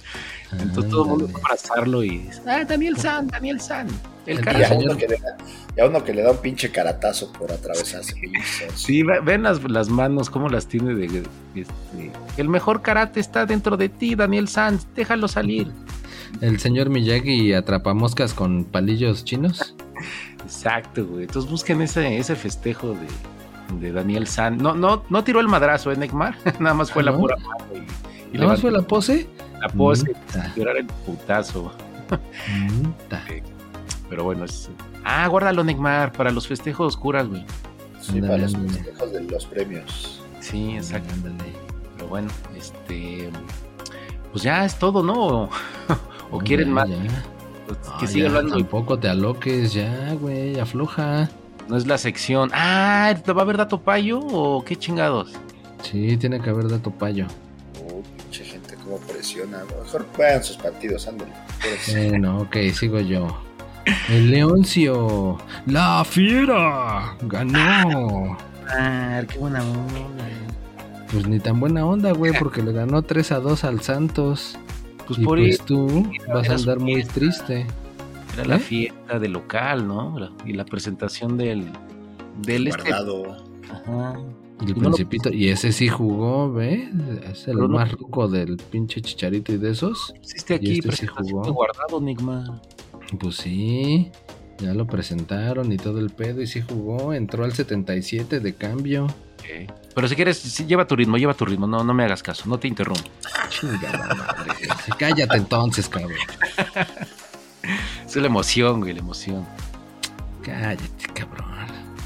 Entonces todo el mundo fue a abrazarlo y dice, ah, Daniel San, Daniel San. El Y a, uno que le da, y a uno que le da un pinche caratazo por atravesarse. Sí, ve- ven las, las manos, cómo las tiene de... este, el mejor karate está dentro de ti, Daniel San, déjalo salir. El señor Miyagi atrapamoscas con palillos chinos. Exacto, güey. Entonces busquen ese, ese festejo de, de Daniel San. No, no, no tiró el madrazo, ¿eh, Neymar? Nada más fue la pura mano y, y ¿Nada más levantó fue la pose? la pose, tirar el putazo. Pero bueno, es... Ah, guárdalo, Neymar, para los festejos curas, güey. Sí, para los festejos de los premios. Sí, exacto. Ándale. Pero bueno, este... Pues ya es todo, ¿no? ¿O, quieren más? ya. Que Ah, siga hablando. Tampoco te aloques, ya, güey, afloja. No es la sección. Ah, ¿te va a haber dato payo o qué chingados? Sí, tiene que haber dato payo. Cómo presiona. Mejor vean sus partidos, ándale. Pues, Bueno, ok, sigo yo. El Leoncio, la fiera, ganó. Ah, qué buena onda. Pues ni tan buena onda, güey, porque le ganó 3 a 2 al Santos. Pues y por pues tú vas a andar muy fiesta. triste. Era la ¿Eh? fiesta del local, ¿no? La- y la presentación del. Del este. Guardado. Ajá. Y el Y no lo- Principito, y ese sí jugó, ¿ve? Es el no- más ruco del pinche chicharito y de esos. Hiciste aquí este sí jugó. guardado, Nigma. Pues sí, ya lo presentaron y todo el pedo, y sí jugó, entró al 77 de cambio. Ok. Pero si quieres, sí, lleva tu ritmo, lleva tu ritmo. No, no me hagas caso, no te interrumpo. Chingada madre. Cállate entonces, cabrón. Es la emoción, güey, la emoción. Cállate, cabrón.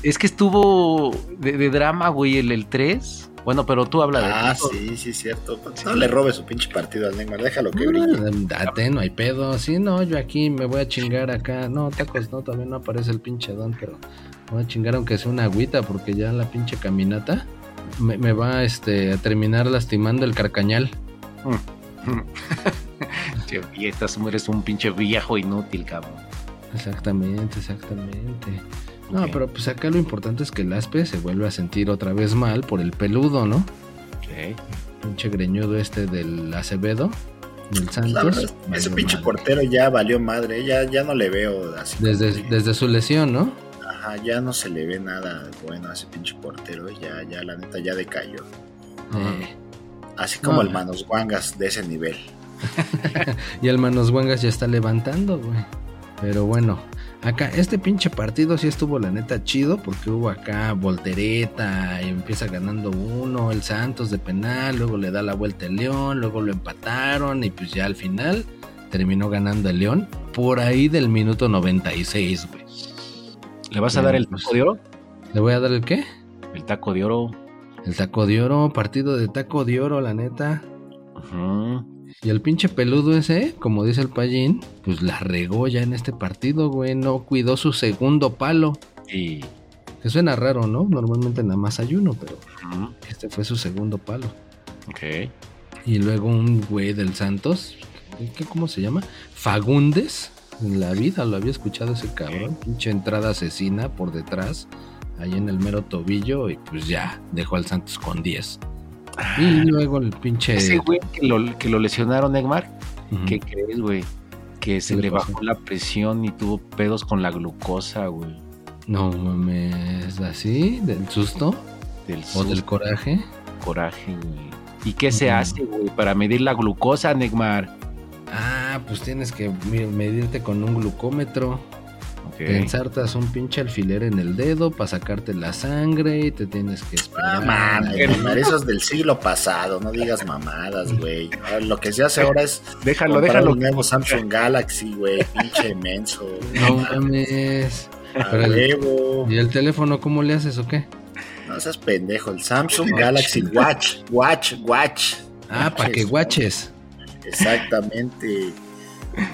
Es que estuvo de, de drama, güey, el, el 3. Bueno, pero tú habla de Ah, sí, sí, cierto. No le robes su pinche partido al Neymar, déjalo que brille. Date, no hay pedo. Sí, no, yo aquí me voy a chingar acá. No, tacos, no, también no aparece el pinche don, pero me voy a chingar aunque sea una agüita, porque ya la pinche caminata me, me va este, a terminar lastimando el carcañal. Che, vietas, eres un pinche viejo inútil, cabrón. Exactamente, exactamente. No, pero pues acá lo importante es que el aspe se vuelve a sentir otra vez mal por el peludo, ¿no? Ok. Pinche greñudo este del Acevedo, del Santos. verdad, ese pinche madre. portero ya valió madre, ya, ya no le veo así. Desde, que- desde su lesión, ¿no? Ajá, ya no se le ve nada bueno a ese pinche portero, ya, ya la neta ya decayó. Eh, Así como No. el Manos Guangas de ese nivel. Y el Manos Guangas ya está levantando, güey. Pero bueno, acá este pinche partido sí estuvo la neta chido porque hubo acá voltereta y empieza ganando uno, el Santos de penal, luego le da la vuelta el León, luego lo empataron y pues ya al final terminó ganando el León por ahí del minuto 96, güey. ¿Le vas a dar el pues- taco de oro? ¿Le voy a dar el qué? El taco de oro. El taco de oro, partido de taco de oro, la neta. Ujú. Y el pinche peludo ese, como dice el payín, pues la regó ya en este partido, güey. No cuidó su segundo palo. Y. Que suena raro, ¿no? Normalmente nada más hay uno, pero este fue su segundo palo. Ok. Y luego un güey del Santos, ¿qué, ¿cómo se llama? Fagundes. En la vida lo había escuchado ese cabrón. Pinche entrada asesina por detrás, ahí en el mero tobillo, y pues ya, dejó al Santos con 10. Y luego el pinche. Ese güey que lo, que lo lesionaron, Egmar, Ujú. ¿qué crees, güey? Que se ¿Qué le bajó la presión y tuvo pedos con la glucosa, güey. No mames, así, del susto Del, o del susto, coraje. coraje, güey. ¿Y qué se hace, güey, para medir la glucosa, Negmar? Ah, pues tienes que medirte con un glucómetro. Te ensartas un pinche alfiler en el dedo para sacarte la sangre y te tienes que Ah, esperar. mames, Neymar, eso es del siglo pasado, no digas mamadas, güey. Ah, Lo que se hace ahora es Déjalo, déjalo. un nuevo Samsung Galaxy, güey, pinche menso. No mames. Pero el-. ¿Y el teléfono cómo le haces o qué? No seas pendejo, el Samsung Galaxy Watch, Watch, Watch. Ah, para que guaches. Exactamente.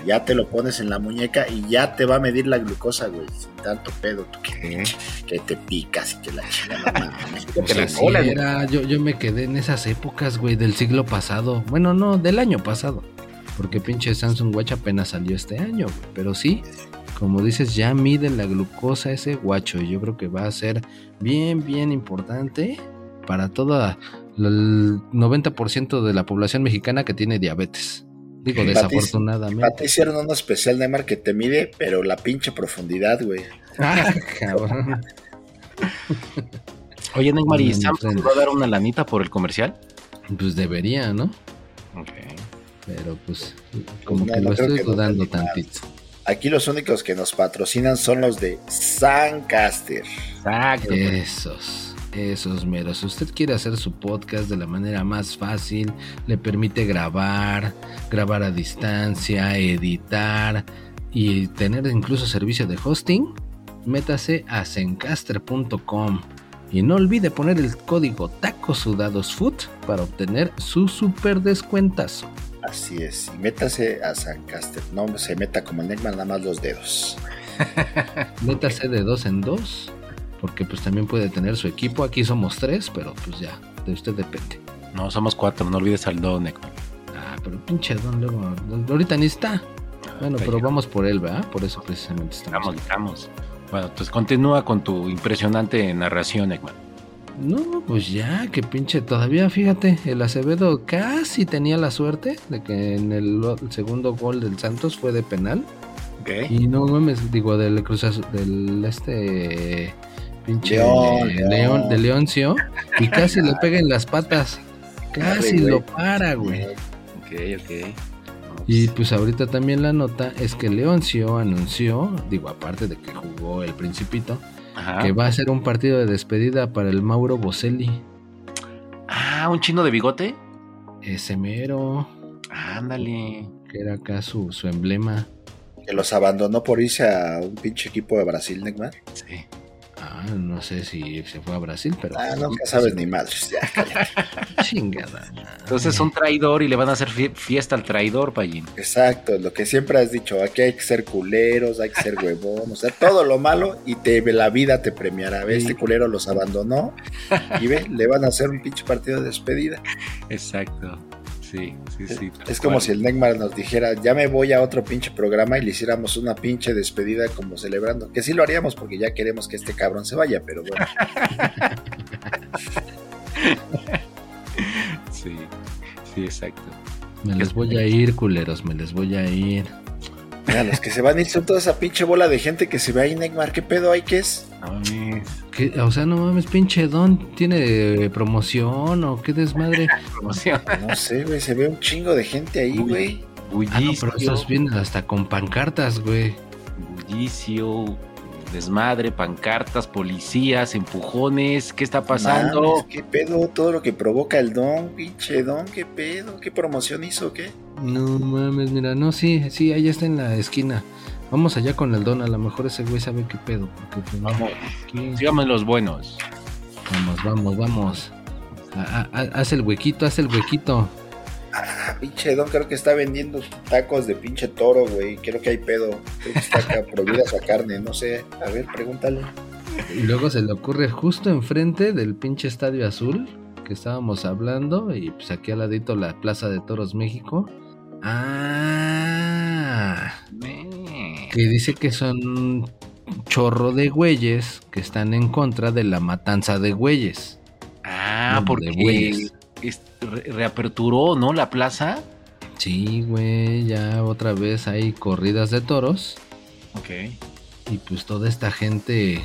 Ya te lo pones en la muñeca y ya te va a medir la glucosa, güey. Sin tanto pedo. Tú que, que te picas y que la chingada. era, yo, yo me quedé en esas épocas, güey, del siglo pasado. Bueno, no, del año pasado. Porque pinche Samsung Watch apenas salió este año, güey. Pero sí, como dices, ya mide la glucosa ese guacho. Y yo creo que va a ser bien, bien importante para toda el 90% de la población mexicana que tiene diabetes. Digo, desafortunadamente. Hicieron uno especial, Neymar, que te mide, pero la pinche profundidad, güey. Ah, cabrón. Oye, Neymar, ¿y No, no Samsung sé. va a dar una lanita por el comercial? Pues debería, ¿no? Ok. Pero pues, como no, que no lo estoy que dudando tantito. Aquí los únicos que nos patrocinan son los de Suncaster. Exacto. Esos, esos meros. Si usted quiere hacer su podcast de la manera más fácil, le permite grabar, grabar a distancia, editar y tener incluso servicio de hosting, métase a zencaster.com y no olvide poner el código TACOSUDADOSFOOD para obtener su super descuentazo. Así es. Y métase a Suncaster. No se meta como el Neymar, nada más los dedos. Métase de dos en dos, porque pues también puede tener su equipo. Aquí somos tres, pero pues ya, de usted depende. No, somos cuatro, no olvides al don, Neymar. Ah, pero pinche don luego, ahorita ni está. Bueno, pero vamos por él, ¿verdad? Por eso precisamente estamos. Estamos, estamos. Bueno, pues continúa con tu impresionante narración, Ekman. No, pues ya, que pinche, todavía fíjate, el Acevedo casi tenía la suerte de que en el, el segundo gol del Santos fue de penal Ok. Y no mames, digo, del Cruz del este pinche León, de Leoncio, y casi le pega en las patas. Casi lo para, güey. Ok, ok. Y pues ahorita también la nota es que Leoncio anunció, digo, aparte de que jugó el Principito, Ajá. que va a ser un partido de despedida para el Mauro Boselli. Ah, un chino de bigote. Ese mero, Ándale. que era acá su, su emblema. Que los abandonó por irse a un pinche equipo de Brasil, Neymar. Sí. Ah, no sé si se fue a Brasil, pero... Ah, nunca sabes ni madres. Ya, cállate. Chingada. Entonces es un traidor y le van a hacer fie- fiesta al traidor, Payín. Exacto, lo que siempre has dicho, aquí hay que ser culeros, hay que ser huevón, o sea, todo lo malo y te la vida te premiará. Ve, este culero los abandonó y ve, le van a hacer un pinche partido de despedida. Exacto. Sí, sí, sí. Es como cual. si el Neymar nos dijera, ya me voy a otro pinche programa y le hiciéramos una pinche despedida como celebrando. Que sí lo haríamos porque ya queremos que este cabrón se vaya, pero bueno. Sí, sí, exacto. Me les voy a ir, culeros, me les voy a ir. Mira, los que se van a ir son toda esa pinche bola de gente que se ve ahí, Neymar. ¿Qué pedo hay que es? No mames. ¿Qué? O sea, no mames, pinche Don, ¿tiene promoción o qué desmadre? Promoción. No sé, güey, se ve un chingo de gente ahí, güey. Ah, no, pero estos vienen hasta con pancartas, güey. bullicio, desmadre, pancartas, policías, empujones. ¿Qué está pasando? Mames, ¿Qué pedo? Todo lo que provoca el don, pinche don, ¿qué pedo? ¿Qué promoción hizo qué? No mames, mira, no, sí, sí, ahí está en la esquina. Vamos allá con el Don, a lo mejor ese güey sabe qué pedo. Porque, pues, Vamos. Sigamos los buenos. Vamos, vamos, vamos. Haz el huequito, haz el huequito. Ah, pinche don, creo que está vendiendo tacos de pinche toro, güey. Creo que hay pedo. Creo que está acá prohibida esa carne, no sé. A ver, pregúntale. Y luego se le ocurre justo enfrente del pinche Estadio Azul que estábamos hablando y pues aquí al ladito la Plaza de Toros México. Ah, que dice que son un chorro de güeyes que están en contra de la matanza de güeyes. Ah, No, de porque güeyes. Reaperturó, ¿no? La plaza. Sí, güey, ya otra vez hay corridas de toros Ok. y pues toda esta gente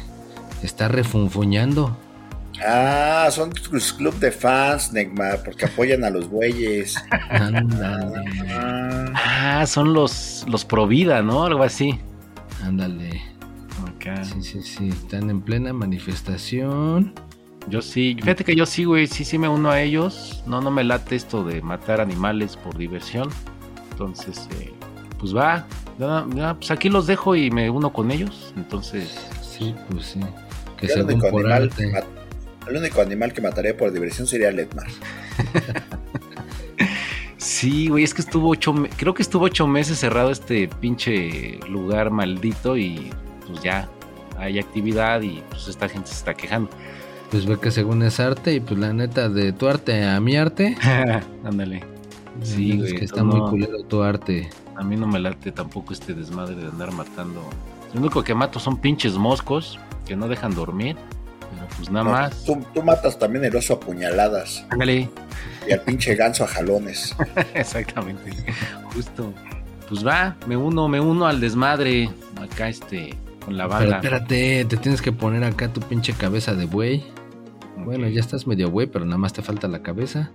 está refunfuñando. Ah, son tus club de fans, Neymar, porque apoyan a los güeyes. Ándale, Ah, Ah, son los, los Provida, ¿no? Algo así. ándale. Ok. Sí, sí, sí, están en plena manifestación. Yo sí, fíjate que yo sí, güey, sí, sí me uno a ellos. No, no me late esto de matar animales por diversión. Entonces, eh, pues va. Ya, ya, pues aquí los dejo y me uno con ellos. Entonces, Sí, pues sí. Que el, único por animal arte. que mat- el único animal que mataría por diversión sería el Edmar. sí, güey, es que estuvo ocho, creo que estuvo ocho meses cerrado este pinche lugar maldito y pues ya hay actividad y pues esta gente se está quejando. Pues ve que según es arte y pues la neta de tu arte a mi arte. Ándale. Sí, es güey, que está no. muy culero tu arte. A mí no me late tampoco este desmadre de andar matando. Lo único que mato son pinches moscos que no dejan dormir. Pero pues nada No, más. Tú, tú matas también el oso a puñaladas Ándale. y al pinche ganso a jalones. Exactamente. Justo. Pues va, me uno, me uno al desmadre. Acá este, con la Pero banda. espérate, te tienes que poner acá tu pinche cabeza de buey. Bueno, ya estás medio güey, pero nada más te falta la cabeza.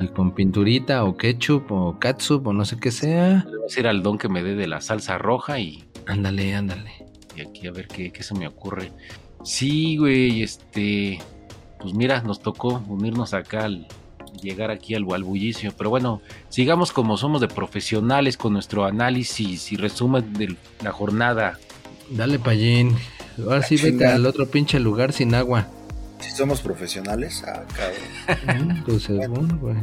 Y con pinturita o ketchup o catsup o no sé qué sea. Le voy a decir al don que me dé de la salsa roja y, Ándale, ándale. y aquí a ver qué, qué se me ocurre. Sí, güey, este. Pues mira, nos tocó unirnos acá al llegar aquí al, al bullicio. Pero bueno, sigamos como somos de profesionales con nuestro análisis y resumen de la jornada. Dale, Payín. Ahora sí vete al otro pinche lugar sin agua. Si somos profesionales, ah, cabrón. Pues según, güey.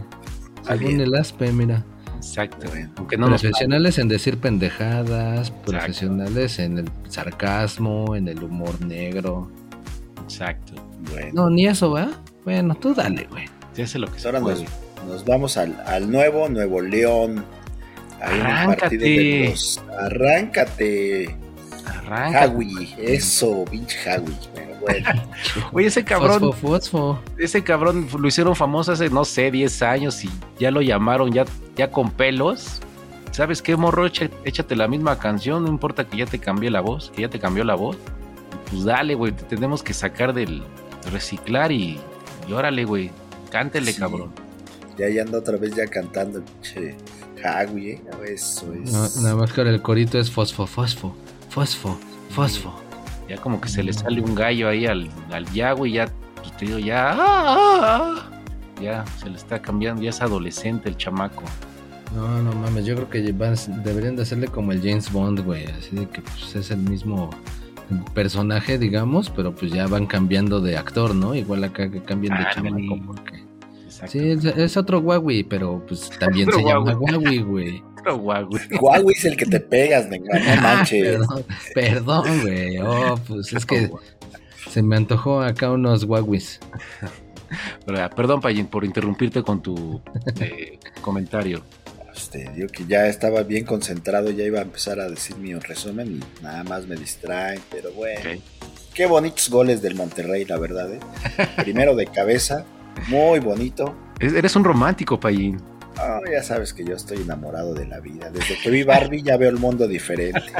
Según el aspe, mira. Exacto. Bueno. Aunque no profesionales en decir pendejadas, profesionales en el sarcasmo, en el humor negro. Exacto. Bueno, No, ni eso, ¿va? Bueno, tú dale, güey. Se hace lo que pues se ahora nos, nos vamos al, al nuevo Nuevo León. Ahí en el partido de Arráncate. los. Arráncate. Arranca. Hawi, eso, pinche Hawi. Pero bueno, Oye, ese cabrón, Fosfo, fosfo. ese cabrón lo hicieron famoso hace, no sé, 10 años y ya lo llamaron ya, ya con pelos. ¿sabes qué, morro? Échate la misma canción, no importa que ya te cambié la voz, que ya te cambió la voz. Pues dale, güey, te tenemos que sacar del reciclar y, y órale, güey, cántele, Sí. cabrón. Ya ahí anda otra vez ya cantando el pinche Hagui, ¿eh? Eso es. No, nada más que ahora el corito es fosfo, fosfo, fosfo, fosfo. Ya como que se le sale un gallo ahí al, al ya, güey, ya, pues te digo, ya, ah, ah, ah. ya se le está cambiando, ya es adolescente el chamaco. No, no mames, yo creo que van- deberían de hacerle como el James Bond, güey. Así de que pues, es el mismo personaje, digamos, pero pues ya van cambiando de actor, ¿no? Igual acá que cambien de chamaco. sí. Porque... Exacto. Sí, es, es otro Huawei, pero pues también se llama. Huawei, güey. Guau, güey. Huawei es el que te pegas, no manches. Perdón, perdón, güey. Oh, pues es que se me antojó acá unos Huaweis. Pero, ah, Perdón, Payín, por interrumpirte con tu eh, comentario. Este, digo que ya estaba bien concentrado, ya iba a empezar a decir mi resumen y nada más me distraen, pero bueno. Qué bonitos goles del Monterrey, la verdad, ¿eh? Primero de cabeza, muy bonito. Es- Eres un romántico, Payín. Ah, ya sabes que yo estoy enamorado de la vida. Desde que vi Barbie ya veo el mundo diferente.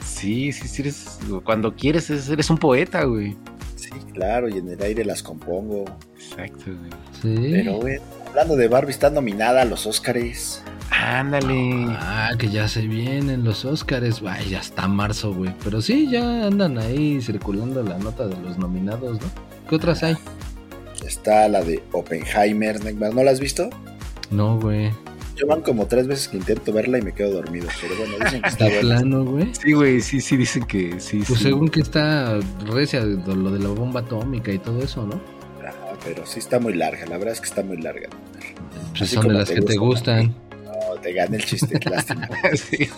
Sí, sí, sí, eres, cuando quieres es- eres un poeta, güey. Sí, claro, y en el aire las compongo. Exacto, güey. Sí. Pero bueno, hablando de Barbie, está nominada a los Óscares. Ándale. Ah, que ya se vienen los Óscares, vaya, hasta marzo, güey. Pero sí, ya andan ahí circulando la nota de los nominados, ¿no? ¿Qué otras hay? Está la de Oppenheimer. ¿No la has visto? No, güey. Yo van como tres veces que intento verla y me quedo dormido. Pero bueno, dicen que está plano, güey. Sí, güey, sí, sí, dicen que sí. Pues sí. según que está recia lo de la bomba atómica y todo eso, ¿no? Ajá, pero sí está muy larga. La verdad es que está muy larga. Pues son de las te que te gustan. No, te gana el chiste, lástima. sí.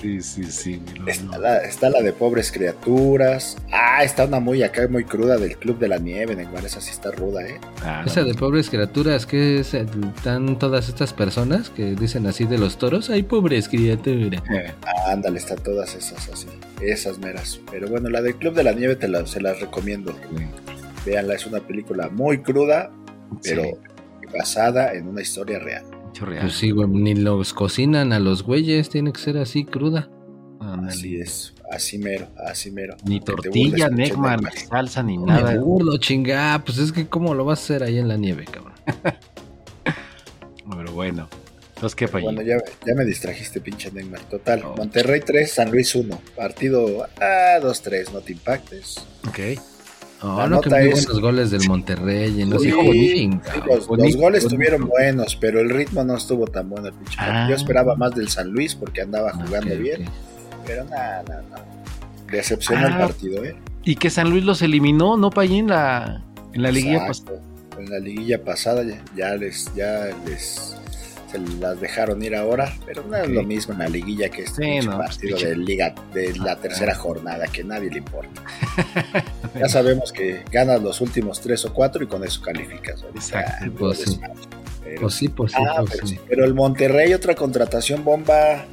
sí, sí, sí. no, Está no. la, está la de pobres criaturas. Ah, está una muy acá, muy cruda del Club de la Nieve, Neymar. Esa sí está ruda, ¿eh? Ah, Esa no. de pobres criaturas, que es? Están todas estas personas que dicen así de los toros. Ay, pobres criaturas. Eh, Ah, ándale, están todas esas así. Esas meras. Pero bueno, la del Club de la Nieve te la, se las recomiendo. güey. Véanla, es una película muy cruda, pero Sí, basada en una historia real. Pues sí, güey, ni los cocinan a los güeyes, tiene que ser así cruda. Así es, así mero, así mero. Ni tortilla, Neckman, ni salsa, ni Nada. nada. burdo, chinga. Pues es que, ¿cómo lo vas a hacer ahí en la nieve, cabrón? Pero bueno. Entonces, ¿qué, Payín? Bueno, ya, ya me distrajiste, pinche Neymar. Total, No. Monterrey 3, San Luis 1. Partido ah, 2-3, no te impactes. Ok. No, La no, nota es- buenos goles del Monterrey. Y no Sí, los, los goles estuvieron buenos, pero el ritmo no estuvo tan bueno. Ah. Yo esperaba más del San Luis porque andaba Ah, jugando bien, ok. pero nada, nada, el Ah. partido, ¿eh? Y que San Luis los eliminó, ¿no, Payín? La, en la liguilla Exacto. En la liguilla pasada ya, ya les, ya les se las dejaron ir ahora, pero no es lo mismo en la liguilla que este Sí, no, pues, partido de liga de la Ah, tercera jornada que nadie le importa. ya sabemos que ganas los últimos tres o cuatro y con eso calificas. ahorita. Exacto. Ah, Pues sí. Pero- Pues sí, pues sí, Ah, pues pero, sí. pero el Monterrey, otra contratación bomba,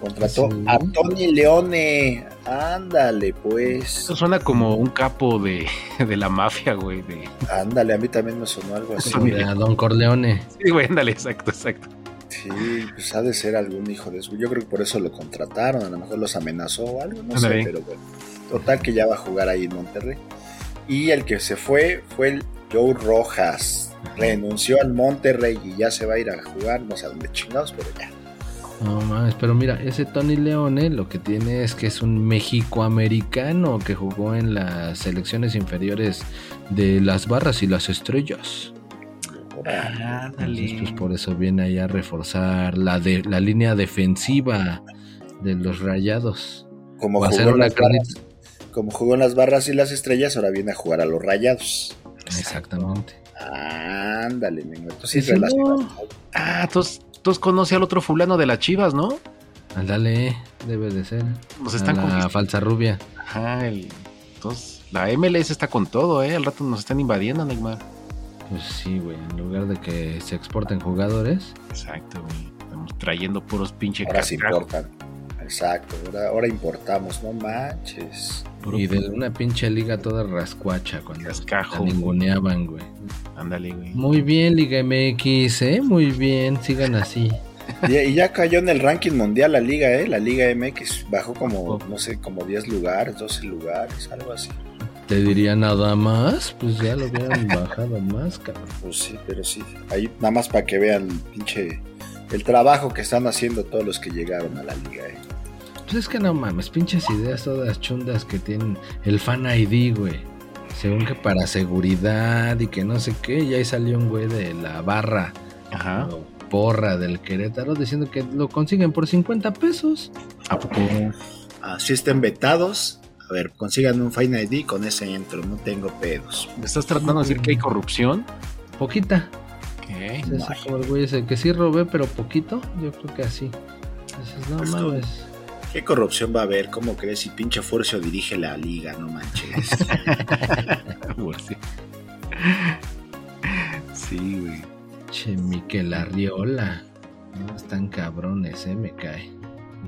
contrató Sí. a Tony Leone. Ándale, pues. Eso suena como un capo de, de la mafia, güey. De... Ándale, a mí también me sonó algo así. A Don Corleone. Sí, güey, ándale, exacto, exacto. Sí, pues ha de ser algún hijo de su. Yo creo que por eso lo contrataron, a lo mejor los amenazó o algo, no Ándale. sé, pero bueno. Total que ya va a jugar ahí en Monterrey. Y el que se fue fue el Joe Rojas. Renunció al Monterrey y ya se va a ir a jugar, no sé a dónde chingados, pero ya. No mames, pero mira, ese Tony Leone lo que tiene es que es un mexicoamericano que jugó en las selecciones inferiores de las barras y las estrellas. Ahora, Entonces, pues por eso viene ahí a reforzar la de la línea defensiva de los rayados. como, jugó en una las barras, como jugó en las barras y las estrellas, ahora viene a jugar a los rayados. Exactamente. Ándale, mengo. Tú sí Ah, entonces, entonces conoce al otro fulano de las chivas, ¿no? Ándale, debe de ser. Nos A están la conquistando. falsa rubia. Ajá, el- entonces la MLS está con todo, ¿eh? Al rato nos están invadiendo, Neymar. Pues sí, güey. En lugar de que se exporten jugadores, Exacto, güey. Estamos trayendo puros pinche Ahora se importan. Exacto, ahora, ahora importamos, no manches. Puro y de una pinche liga toda rascuacha cuando Cascajo. la ninguneaban, güey. Ándale, güey. Muy bien, Liga MX, ¿eh? Muy bien, sigan así. Y, y ya cayó en el ranking mundial la liga, ¿eh? La liga MX bajó como, no sé, como 10 lugares, 12 lugares, algo así. Te diría nada más, pues ya lo hubieran bajado más, cabrón. Pues sí, pero sí. Ahí nada más para que vean pinche el trabajo que están haciendo todos los que llegaron a la liga, ¿eh? Pues es que no mames, pinches ideas todas chundas que tienen el fan ID, güey. Según que para seguridad y que no sé qué, y ahí salió un güey de la barra Ajá. o porra del Querétaro diciendo que lo consiguen por 50 pesos. ¿A poco? Así estén vetados. A ver, consigan un Fine ID, con ese entro, no tengo pedos. ¿Me estás tratando de decir que hay corrupción? Poquita. ¿Qué? Es como el güey ese que sí robé, pero poquito. Yo creo que así. Dices, no Pues mames. ¿Qué corrupción va a haber? ¿Cómo crees? Si pinche Furcio dirige la liga, no manches. Por sí. Sí, güey. Che, Miquel Arriola. No están cabrones, eh, me cae.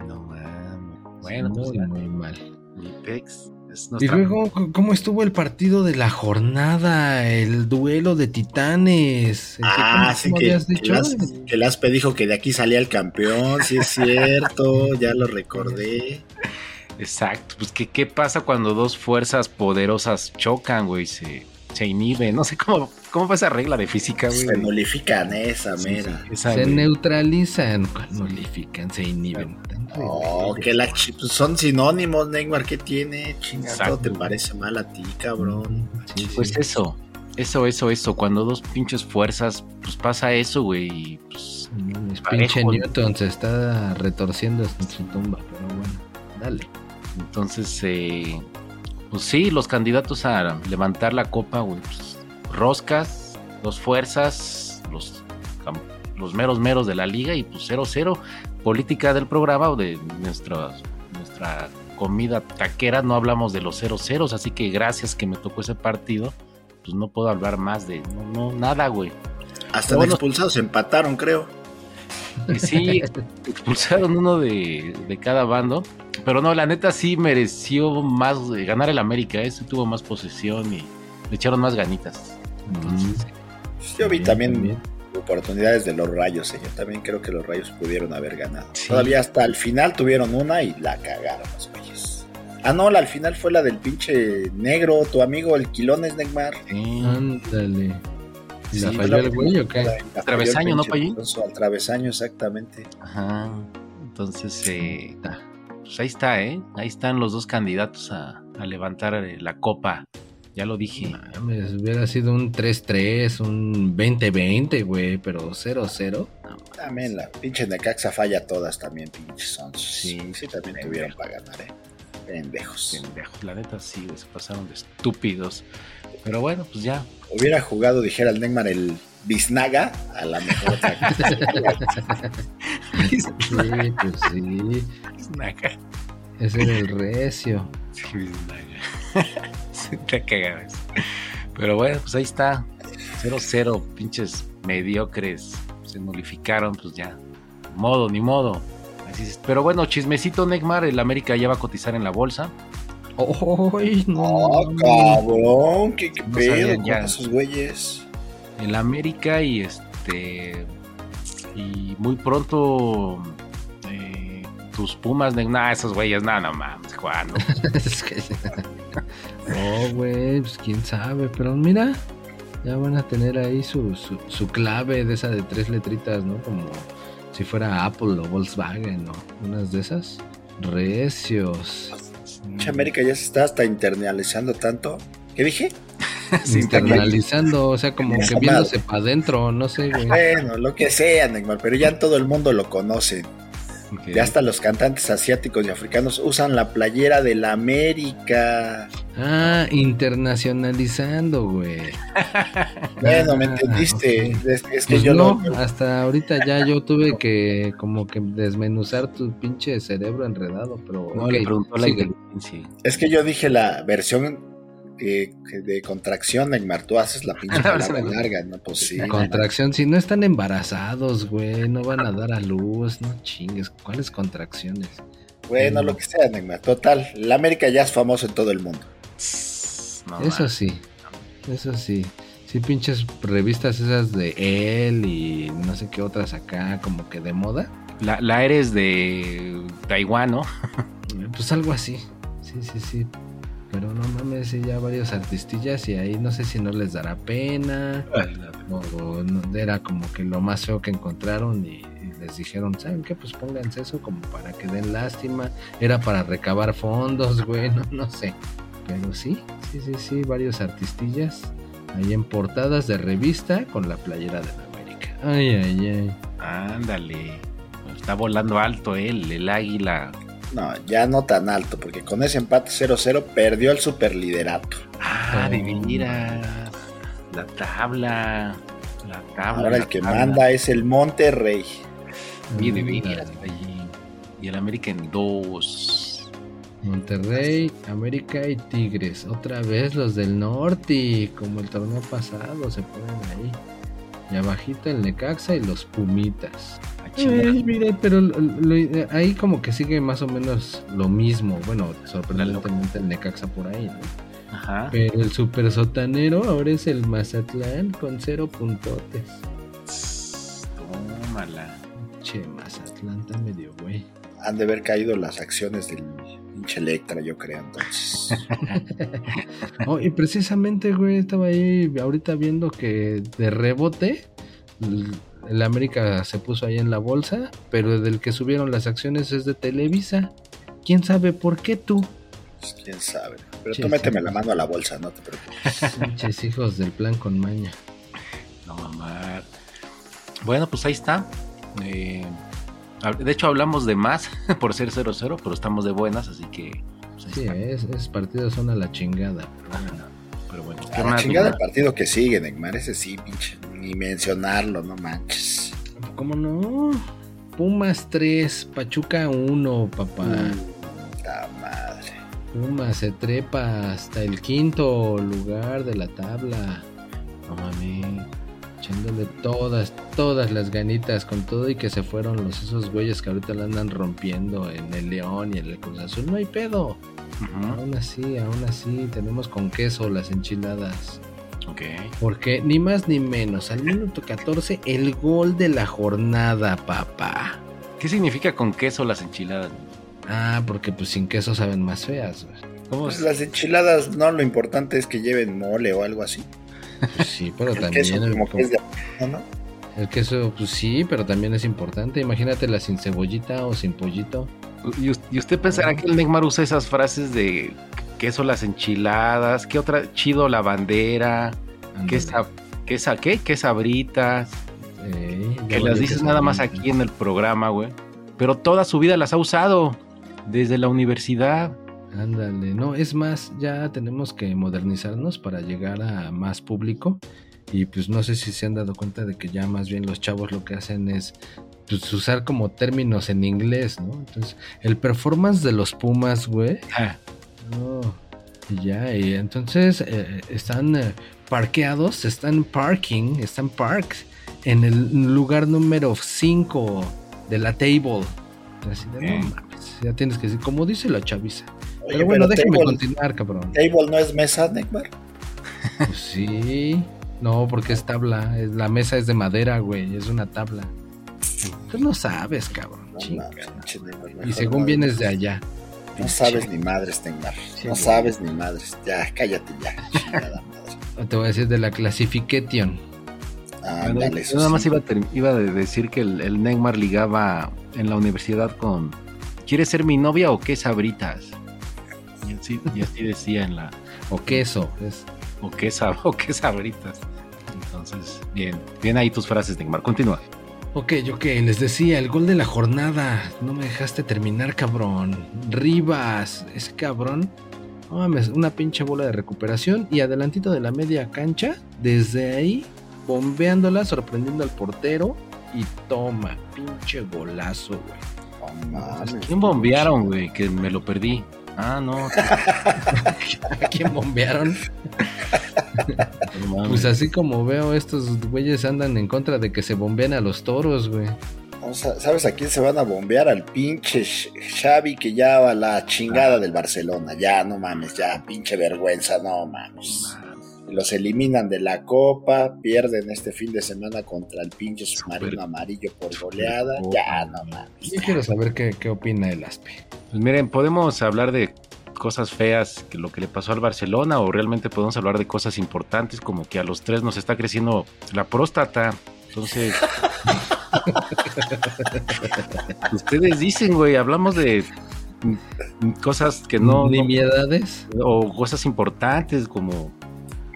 No mames. Bueno, pues muy, muy mal. Mi pex es Y luego, ¿cómo- ¿cómo estuvo el partido de la jornada? El duelo de titanes. ¿El que- ah, sí que, habías que? Las- que dijo que de aquí salía el campeón, sí es cierto, ya lo recordé. Exacto. Pues, ¿qué, ¿qué pasa cuando dos fuerzas poderosas chocan, güey? Se, se inhiben. No sé cómo, cómo va esa regla de física, güey. Se nulifican esa, Sí, mera. sí, esa, Se güey. neutralizan, ¿cuál nullifican, se inhiben. Oh, que la chi- pues son sinónimos, Neymar, ¿qué tiene? Chinga, Exacto. todo te parece mal a ti, cabrón. Sí, sí. Pues eso. Eso, eso, eso. Cuando dos pinches fuerzas, pues pasa eso, güey. y, Pues, pinche. Newton se está retorciendo en su tumba, pero bueno, dale. entonces, eh, pues sí, los candidatos a levantar la copa, güey. Pues, roscas, dos fuerzas, los, los meros meros de la liga y pues 0-0. Política del programa o de nuestra, nuestra comida taquera, no hablamos de los 0-0, así que gracias que me tocó ese partido. Pues no puedo hablar más de no, no nada, güey. Hasta de expulsados empataron, creo. Sí, expulsaron uno de, de cada bando. Pero no, la neta sí mereció más eh, ganar el América. Ese tuvo más posesión y le echaron más ganitas. Entonces, Yo vi Bien, también, también. oportunidades de los rayos, eh. yo también creo que los rayos pudieron haber ganado. Sí. Todavía hasta el final tuvieron una y la cagaron los güeyes. Ah, no, la al final fue la del pinche negro, tu amigo, el Quilones Neymar. sí. Ándale. ¿Y la Sí, falló el güey o qué? Travesaño, ¿no, Payín? Al travesaño, exactamente. Ajá. Entonces, eh, pues ahí está, ¿eh? Ahí están los dos candidatos a, a levantar eh, la copa. Ya lo dije. Mames, hubiera sido un 3-3, un 20-20, güey, pero 0-0. También la pinche Necaxa falla todas también, pinches son. Sí, Sí, sí, también tuvieron para ganar, eh. Pendejos. Pendejos, la neta sí, se pasaron de estúpidos. Pero bueno, pues ya. Hubiera jugado, dijera el Neymar, el Biznaga, a la mejor. Sí, pues sí. Ese era el recio. Te cagas. Pero bueno, pues ahí está. 0-0, pinches mediocres. Se nulificaron, pues ya. Modo, ni modo. Así es. Pero bueno, chismecito, Neymar. El América ya va a cotizar en la bolsa. ¡Ay, no! ¡Oh, mames! cabrón! ¿Qué, qué No pedo con ya. esos güeyes? El América y este. Y muy pronto. Tus Pumas. Nah, esos güeyes, nada, no mames, Juan. Es que- Oh, güey, pues quién sabe, pero mira, ya van a tener ahí su, su, su clave de esa de tres letritas, ¿no? Como si fuera Apple o Volkswagen o unas de esas. Recios. Pinche América ya se está hasta internalizando tanto. ¿Qué dije? Sí, Internalizando, o sea, como que viéndose para adentro, no sé, güey. Bueno, lo que sea, Neymar, pero ya todo el mundo lo conoce. Ok. Ya hasta los cantantes asiáticos y africanos usan la playera de la América. Ah, internacionalizando, güey. Bueno, ¿me Ah, entendiste? ok. Es, es que Pues yo no, hasta ahorita ya yo tuve que como que desmenuzar tu pinche cerebro enredado, pero No, le preguntó la inteligencia. Es que yo dije la versión eh, de contracción, Neymar. Tú haces la pinche palabra larga, ¿no? Pues sí. Contracción, si no están embarazados, güey, no van a dar a luz, no chingues, ¿cuáles contracciones? Bueno, lo que sea, Neymar. Total, la América ya es famoso en todo el mundo. No, Eso man. sí, eso sí. Sí, pinches revistas esas de él y no sé qué otras acá, como que de moda. La, la eres de Taiwán, ¿no? Pues algo así. Sí, sí, sí. Pero no mames, sí, ya varios artistillas y ahí no sé si no les dará pena. O, o no- era como que lo más feo que encontraron y, y les dijeron, ¿saben qué? Pues pónganse eso como para que den lástima. Era para recabar fondos, güey, no, no sé. Pero sí, sí, sí, sí, varios artistillas ahí en portadas de revista con la playera de la América. Ay, ay, ay. Ándale. Está volando alto él, el águila. No, ya no tan alto, porque con ese empate 0-0 perdió el superliderato. Ah, de Oh. veras. La tabla. La tabla. Ahora la el que tabla. manda es el Monterrey. De veras. Y el América en dos. Monterrey, América y Tigres. Otra vez los del norte, como el torneo pasado, se ponen ahí. Y abajito el Necaxa y los Pumitas. Ay, mire, pero lo- lo- ahí como que sigue más o menos lo mismo. Bueno, sorprendentemente el Necaxa por ahí, ¿no? Ajá. Pero el super sotanero ahora es el Mazatlán con cero puntotes. Tómala. Che, Mazatlán está medio güey. Han de haber caído las acciones del pinche Electra, yo creo, entonces. Oh, y precisamente, güey, estaba ahí ahorita viendo que de rebote el- América se puso ahí en la bolsa, pero del que subieron las acciones es de Televisa. ¿Quién sabe por qué tú? Pues, quién sabe. Pero tú méteme sí. la mano a la bolsa, no te preocupes. Pinches hijos del plan con maña. No mamar. Bueno, pues ahí está. Eh, de hecho, hablamos de más por ser 0-0, pero estamos de buenas, así que. pues Sí, es, esos partidos son a la chingada. pero bueno. Pero bueno, ¿qué A la chingada el partido que sigue, Neymar. Ese sí, pinche. Ni mencionarlo, no manches. ¿Cómo no? Pumas 3, Pachuca 1, papá. Puta madre. Pumas se trepa hasta el quinto lugar de la tabla. No mames. echándole todas, todas las ganitas con todo y que se fueron los esos güeyes que ahorita la andan rompiendo en el León y en el Cruz Azul. No hay pedo. Ujú, Aún así, aún así, tenemos con queso las enchiladas. Ok. Porque ni más ni menos, al minuto 14, el gol de la jornada, papá. ¿Qué significa con queso las enchiladas? Ah, porque pues sin queso saben más feas. ¿Cómo Pues es? las enchiladas, no, lo importante es que lleven mole o algo así. Pues sí, pero El también queso el, como que es de ¿no, el queso, pues sí, pero también es importante. Imagínate la sin cebollita o sin pollito. ¿Y, us- y usted pensará que el Neymar usa esas frases de queso las enchiladas? ¿Qué otra? Chido la bandera. ¿Qué, sab- qué, sa- qué? ¿Qué sabritas? Que las dices nada más aquí en el programa, güey. Pero toda su vida las ha usado. Desde la universidad. Ándale, no, es más, ya tenemos que modernizarnos para llegar a más público y pues no sé si se han dado cuenta de que ya más bien los chavos lo que hacen es pues, usar como términos en inglés, ¿no? Entonces, el performance de los Pumas, güey, no, y ya, y entonces eh, están eh, parqueados, están parking, están parked en el lugar número 5 de la table. Así de, no mames, ya tienes que decir, como dice la chaviza. Oye, Pero bueno, pero déjame table, continuar, cabrón. table no es mesa, Neymar. Pues sí. No, porque es tabla. es- la mesa es de madera, güey. Es una tabla. Tú no sabes, cabrón. No, chinga. Y según vienes de allá. No sabes ni madres, Neymar. Sí, No güey. sabes ni madres. Ya, cállate ya. chingada madre. Te voy a decir de la clasification. Ándale, Yo nada más sí. iba a, iba a decir que el, el Neymar ligaba en la universidad con ¿Quieres ser mi novia o qué sabritas? Y así, y así decía en la O queso. Es, o qué, sab- o qué sabritas. Entonces, bien, bien ahí tus frases, Neymar. Continúa. Ok, ok, les decía, el gol de la jornada. No me dejaste terminar, cabrón. Rivas, ese cabrón. No mames, una pinche bola de recuperación y adelantito de la media cancha, desde ahí, bombeándola, sorprendiendo al portero. Y toma, pinche golazo, güey. No mames. ¿Quién bombearon, güey? Que me lo perdí. Ah, no. ¿A quién bombearon? no. Pues así como veo, estos güeyes andan en contra de que se bombeen a los toros, güey. O sea, ¿Sabes a quién se van a bombear? Al pinche Xavi que ya va a la chingada del Barcelona. Ya, no mames, ya, pinche vergüenza, no mames. Los eliminan de la copa, pierden este fin de semana contra el pinche submarino Super- amarillo por goleada. Ya, no mames. Yo quiero saber qué, qué opina el Aspe. Pues miren, podemos hablar de cosas feas, que lo que le pasó al Barcelona, o realmente podemos hablar de cosas importantes, como que a los tres nos está creciendo la próstata. Entonces, ustedes dicen, güey, hablamos de cosas que no, no- Nimiedades. o cosas importantes como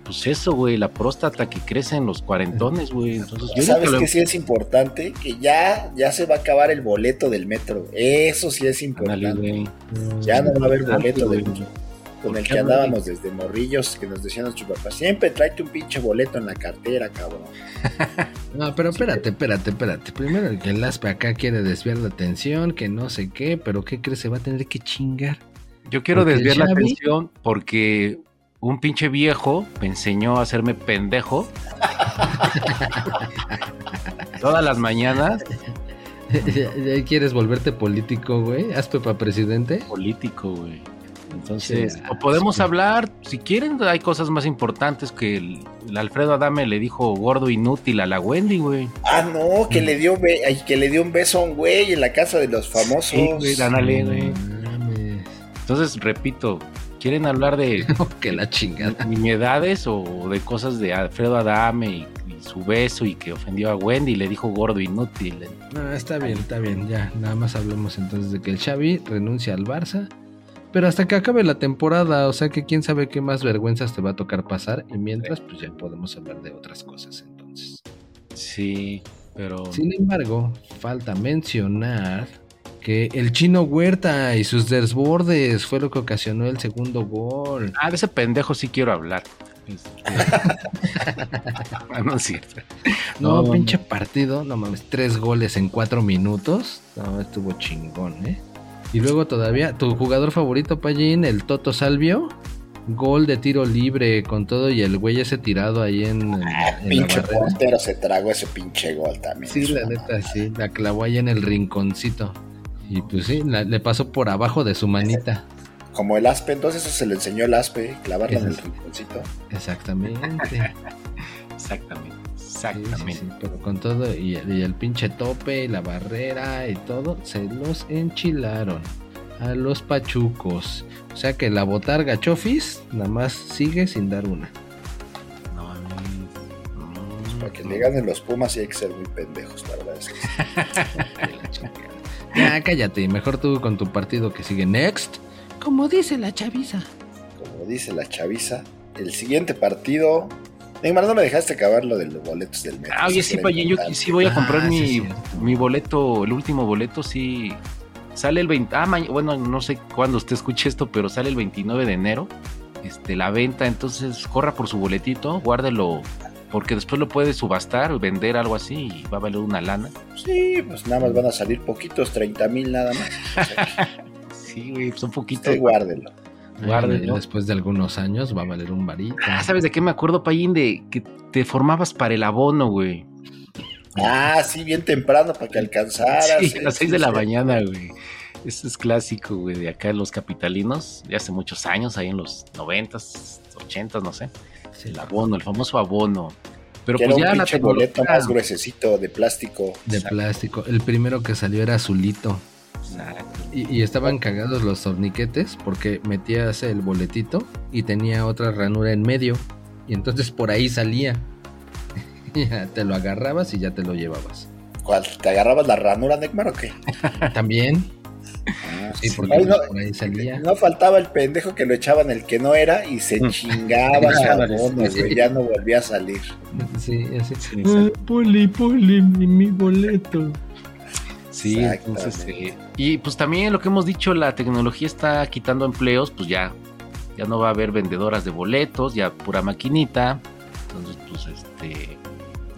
pues eso, güey, la próstata que crece en los cuarentones, güey. Entonces, yo ¿Sabes que lo- que sí es importante? Que ya, ya se va a acabar el boleto del metro. Eso sí es importante. Ya no va a haber boleto del güey. con el que andábamos desde morrillos, que nos decían nuestros papás, siempre tráete un pinche boleto en la cartera, cabrón. No, pero espérate, espérate, espérate. Primero que el Aspe acá quiere desviar la atención, que no sé qué, pero ¿qué crees? Se va a tener que chingar. Yo quiero Porque el desviar la atención porque un pinche viejo me enseñó a hacerme pendejo. Todas las mañanas, ¿Ya, quieres volverte político, güey? Aspe para presidente. político, güey. Entonces, Sí, o podemos sí. hablar, si quieren, hay cosas más importantes que el, el Alfredo Adame le dijo gordo inútil a la Wendy, güey. Ah, no, que le dio be- ay, que le dio un beso a un güey en la casa de los famosos. Sí, güey, ándale, güey. Entonces, repito, ¿quieren hablar de que la chingada. nimiedades o de cosas de Alfredo Adame y, y su beso y que ofendió a Wendy y le dijo gordo inútil? No, está bien, está bien, ya. Nada más hablemos entonces de que el Xavi renuncia al Barça. Pero hasta que acabe la temporada, o sea que quién sabe qué más vergüenzas te va a tocar pasar. Y mientras, pues ya podemos hablar de otras cosas entonces. Sí, pero... Sin embargo, falta mencionar que el chino Huerta y sus desbordes fue lo que ocasionó el segundo gol. Ah, de ese pendejo sí quiero hablar. Este... Ah, no es cierto. No, No, pinche partido, no mames, tres goles en cuatro minutos. No, estuvo chingón, ¿eh? Y luego todavía, tu jugador favorito, Pallín, el Toto Salvio, gol de tiro libre con todo y el güey ese tirado ahí en, en- en Pinche portero se tragó ese pinche gol también. Sí, la neta, sí, la clavó ahí en el rinconcito. Y pues sí, la- le pasó por abajo de su manita. Como el aspe, entonces eso se le enseñó el aspe, clavarla en el rinconcito. Exactamente. Exactamente. Sí, sí, Exactamente. sí, pero con todo y, y el pinche tope y la barrera y todo, se los enchilaron a los pachucos. O sea que la botarga Chofis nada más sigue sin dar una. No mames. No, Para que no. le ganen los Pumas y hay que ser muy pendejos, la verdad es que Ya cállate, mejor tú con tu partido que sigue next. Como dice la chaviza. Como dice la chaviza, el siguiente partido. Neymar, no me dejaste acabar lo de los boletos del metro. Ah, oye, sí, era Payín, yo sí voy a comprar Ah, mi, mi boleto, el último boleto, sí. Sale el 20, ah, ma- bueno, no sé cuándo usted escuche esto, pero sale el 29 de enero, este, la venta, entonces corra por su boletito, guárdelo, porque después lo puede subastar, vender algo así y va a valer una lana. Sí, pues nada más van a salir poquitos, 30 mil nada más. O sea, Sí, güey, son poquitos. usted guárdelo. Guárdenlo. Ay, Después de algunos años va a valer un varito. Ah, ¿sabes de qué me acuerdo, Payín? De que te formabas para el abono, güey. Ah, sí, bien temprano para que alcanzara. Sí, a las 6 de la sí. mañana, güey. Eso es clásico, güey, de acá los capitalinos, de hace muchos años, ahí en los 90s, 80s, no sé. Sí. El abono, el famoso abono. Pero Que pues era ya un la tecnología... más gruesecito de plástico. De plástico. El primero que salió era azulito. Y, y estaban cagados los torniquetes porque metías el boletito y tenía otra ranura en medio. Y entonces por ahí salía. Ya te lo agarrabas y ya te lo llevabas. ¿Cuál? ¿Te agarrabas la ranura, Neymar, o qué? También, Ah, sí, porque no, por ahí salía. no faltaba el pendejo que lo echaban el que no era y se chingaba su Ándale, abono, sí. ya no volvía a salir. Sí, así. Sí, exacto. poli, poli, mi, mi boleto. Sí, entonces, eh, y pues también lo que hemos dicho, la tecnología está quitando empleos, pues ya, ya no va a haber vendedoras de boletos, ya pura maquinita, entonces pues este,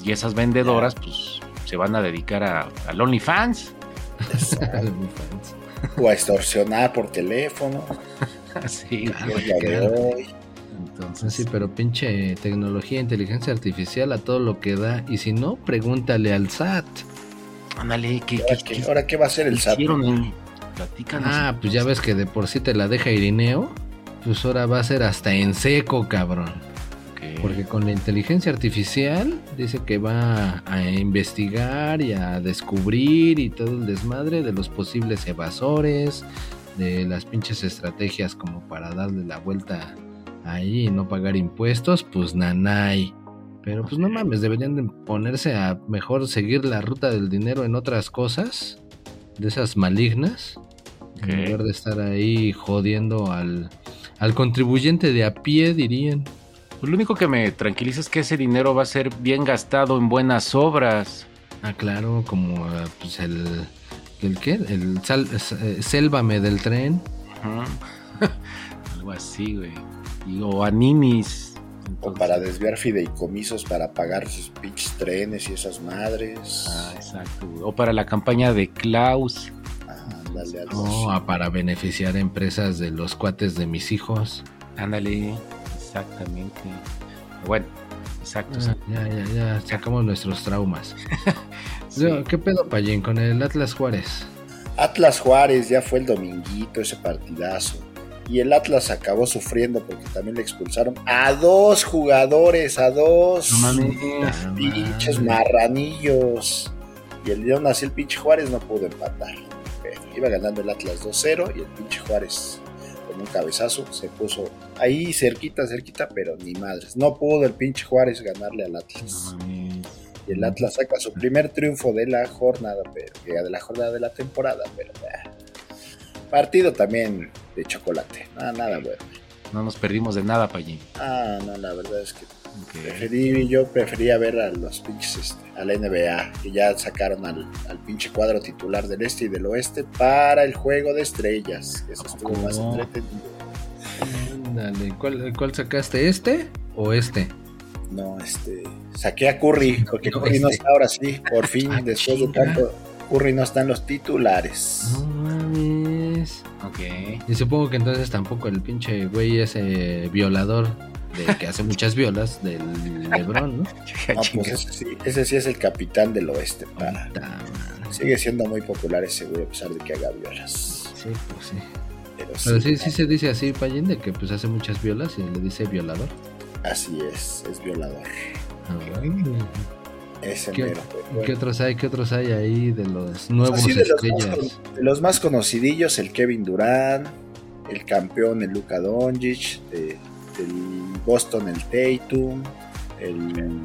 y esas vendedoras pues se van a dedicar a, al OnlyFans, O a extorsionar por teléfono. güey, hoy. entonces, Sí, pero pinche tecnología, inteligencia artificial a todo lo que da. Y si no, pregúntale al SAT. ándale, ¿qué, ¿Ahora qué, ahora qué va a hacer el SAT? hicieron? Platícanos. Ah, pues ya ves que de por sí te la deja Irineo. Pues ahora va a ser hasta en seco, cabrón. Porque con la inteligencia artificial dice que va a investigar y a descubrir y todo el desmadre de los posibles evasores, de las pinches estrategias como para darle la vuelta ahí y no pagar impuestos, pues nanay. Pero pues no mames, deberían de ponerse a mejor seguir la ruta del dinero en otras cosas, de esas malignas, en lugar de estar ahí jodiendo al, al contribuyente de a pie, dirían. Pues lo único que me tranquiliza es que ese dinero va a ser bien gastado en buenas obras. Ah, claro, como ah, pues el, el qué, el sal, eh, sélvame del tren. Ajá. Algo así, güey. Y, o a ninis. O para desviar fideicomisos para pagar sus pinches trenes y esas madres. Ah, exacto. güey. O para la campaña de Klaus. Ah, ándale, algo Oh, así. ah, para beneficiar a empresas de los cuates de mis hijos. Ándale, exactamente. Bueno, exacto. Ah, ya, ya, ya, sacamos nuestros traumas. Sí. ¿Qué pedo, Payín, con el Atlas Juárez? Atlas Juárez ya fue el dominguito ese partidazo. Y el Atlas acabó sufriendo porque también le expulsaron a dos jugadores, a dos No mames. Pinches marranillos. Y el León así el pinche Juárez no pudo empatar. Pero iba ganando el Atlas 2-0 y el pinche Juárez con un cabezazo se puso ahí cerquita, cerquita, pero ni madres. No pudo el pinche Juárez ganarle al Atlas. Y el Atlas saca su primer triunfo de la jornada, pero de la jornada de la temporada, pero ah. partido también de chocolate. Nada, nada, bueno. No nos perdimos de nada, Payín. Ah, no, la verdad es que Ok. preferí, yo prefería ver a los pinches, este, a la NBA, que ya sacaron al, al pinche cuadro titular del este y del oeste para el juego de estrellas. Eso estuvo ¿Cómo? más entretenido. Ándale, ¿cuál, ¿cuál sacaste? ¿Este o este? No, este, saqué a Curry, porque No, Curry no este. está ahora sí, por fin, Ah, después de chinga. tanto, Curry no está en los titulares. No mames. Ok. Y supongo que entonces tampoco el pinche güey ese violador de que hace muchas violas del Lebron, ¿no? No, pues ese sí, ese sí es el capitán del oeste, para. Sigue siendo muy popular ese güey a pesar de que haga violas. Sí, pues sí. Pero Pero sí, sí, sí se dice así, Payín, de que pues hace muchas violas y le dice violador. así es, es violador. Ay, Ese ¿Qué, mero. Bueno, ¿Qué otros hay? ¿Qué otros hay ahí de los nuevos así de los, más, de los más conocidillos, el Kevin Durant, el campeón, el Luka Doncic, de- del Boston, el Tatum, el,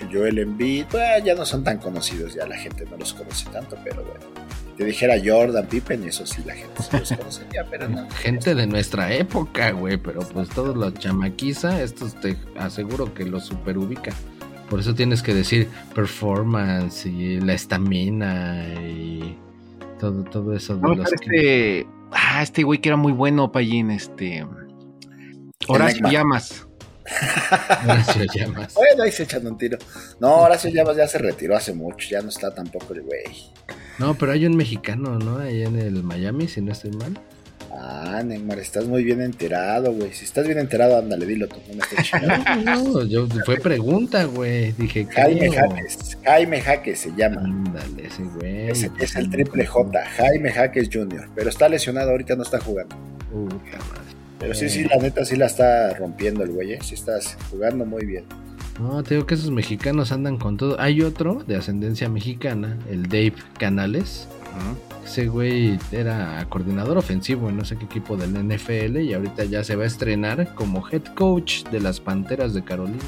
el Joel Embiid. Bueno, ya no son tan conocidos, ya la gente no los conoce tanto, pero bueno. Te dijera Jordan Pippen, eso sí la gente sí los conocería, pero no. Gente de nuestra época, güey, pero pues todos los chamaquiza, estos te aseguro que los superubican. Por eso tienes que decir performance y la estamina y todo, todo eso de No, los que- este. Ah, este güey que era muy bueno, Payín. Este. Horacio. Llamas. Horacio Llamas. Bueno, ahí se echan un tiro. No, Horacio Llamas ya se retiró hace mucho, ya no está tampoco el güey. No, pero hay un mexicano, ¿no? Ahí en el Miami, si no estoy mal. Ah, Neymar, estás muy bien enterado, güey. Si estás bien enterado, ándale, dilo tú, no me. No, no, yo, fue pregunta, güey. Dije, Jaime creo. Jaques, Jaime Jaques se llama. Ándale, ese güey. Es el triple J, Jaime Jaques Jr. Pero está lesionado, ahorita no está jugando. Puta madre. Pero sí, sí, la neta sí la está rompiendo el güey, ¿eh? Sí estás jugando muy bien. No, te digo que esos mexicanos andan con todo. Hay otro de ascendencia mexicana, el Dave Canales. Ese güey era coordinador ofensivo en no sé qué equipo del NFL y ahorita ya se va a estrenar como head coach de las Panteras de Carolina.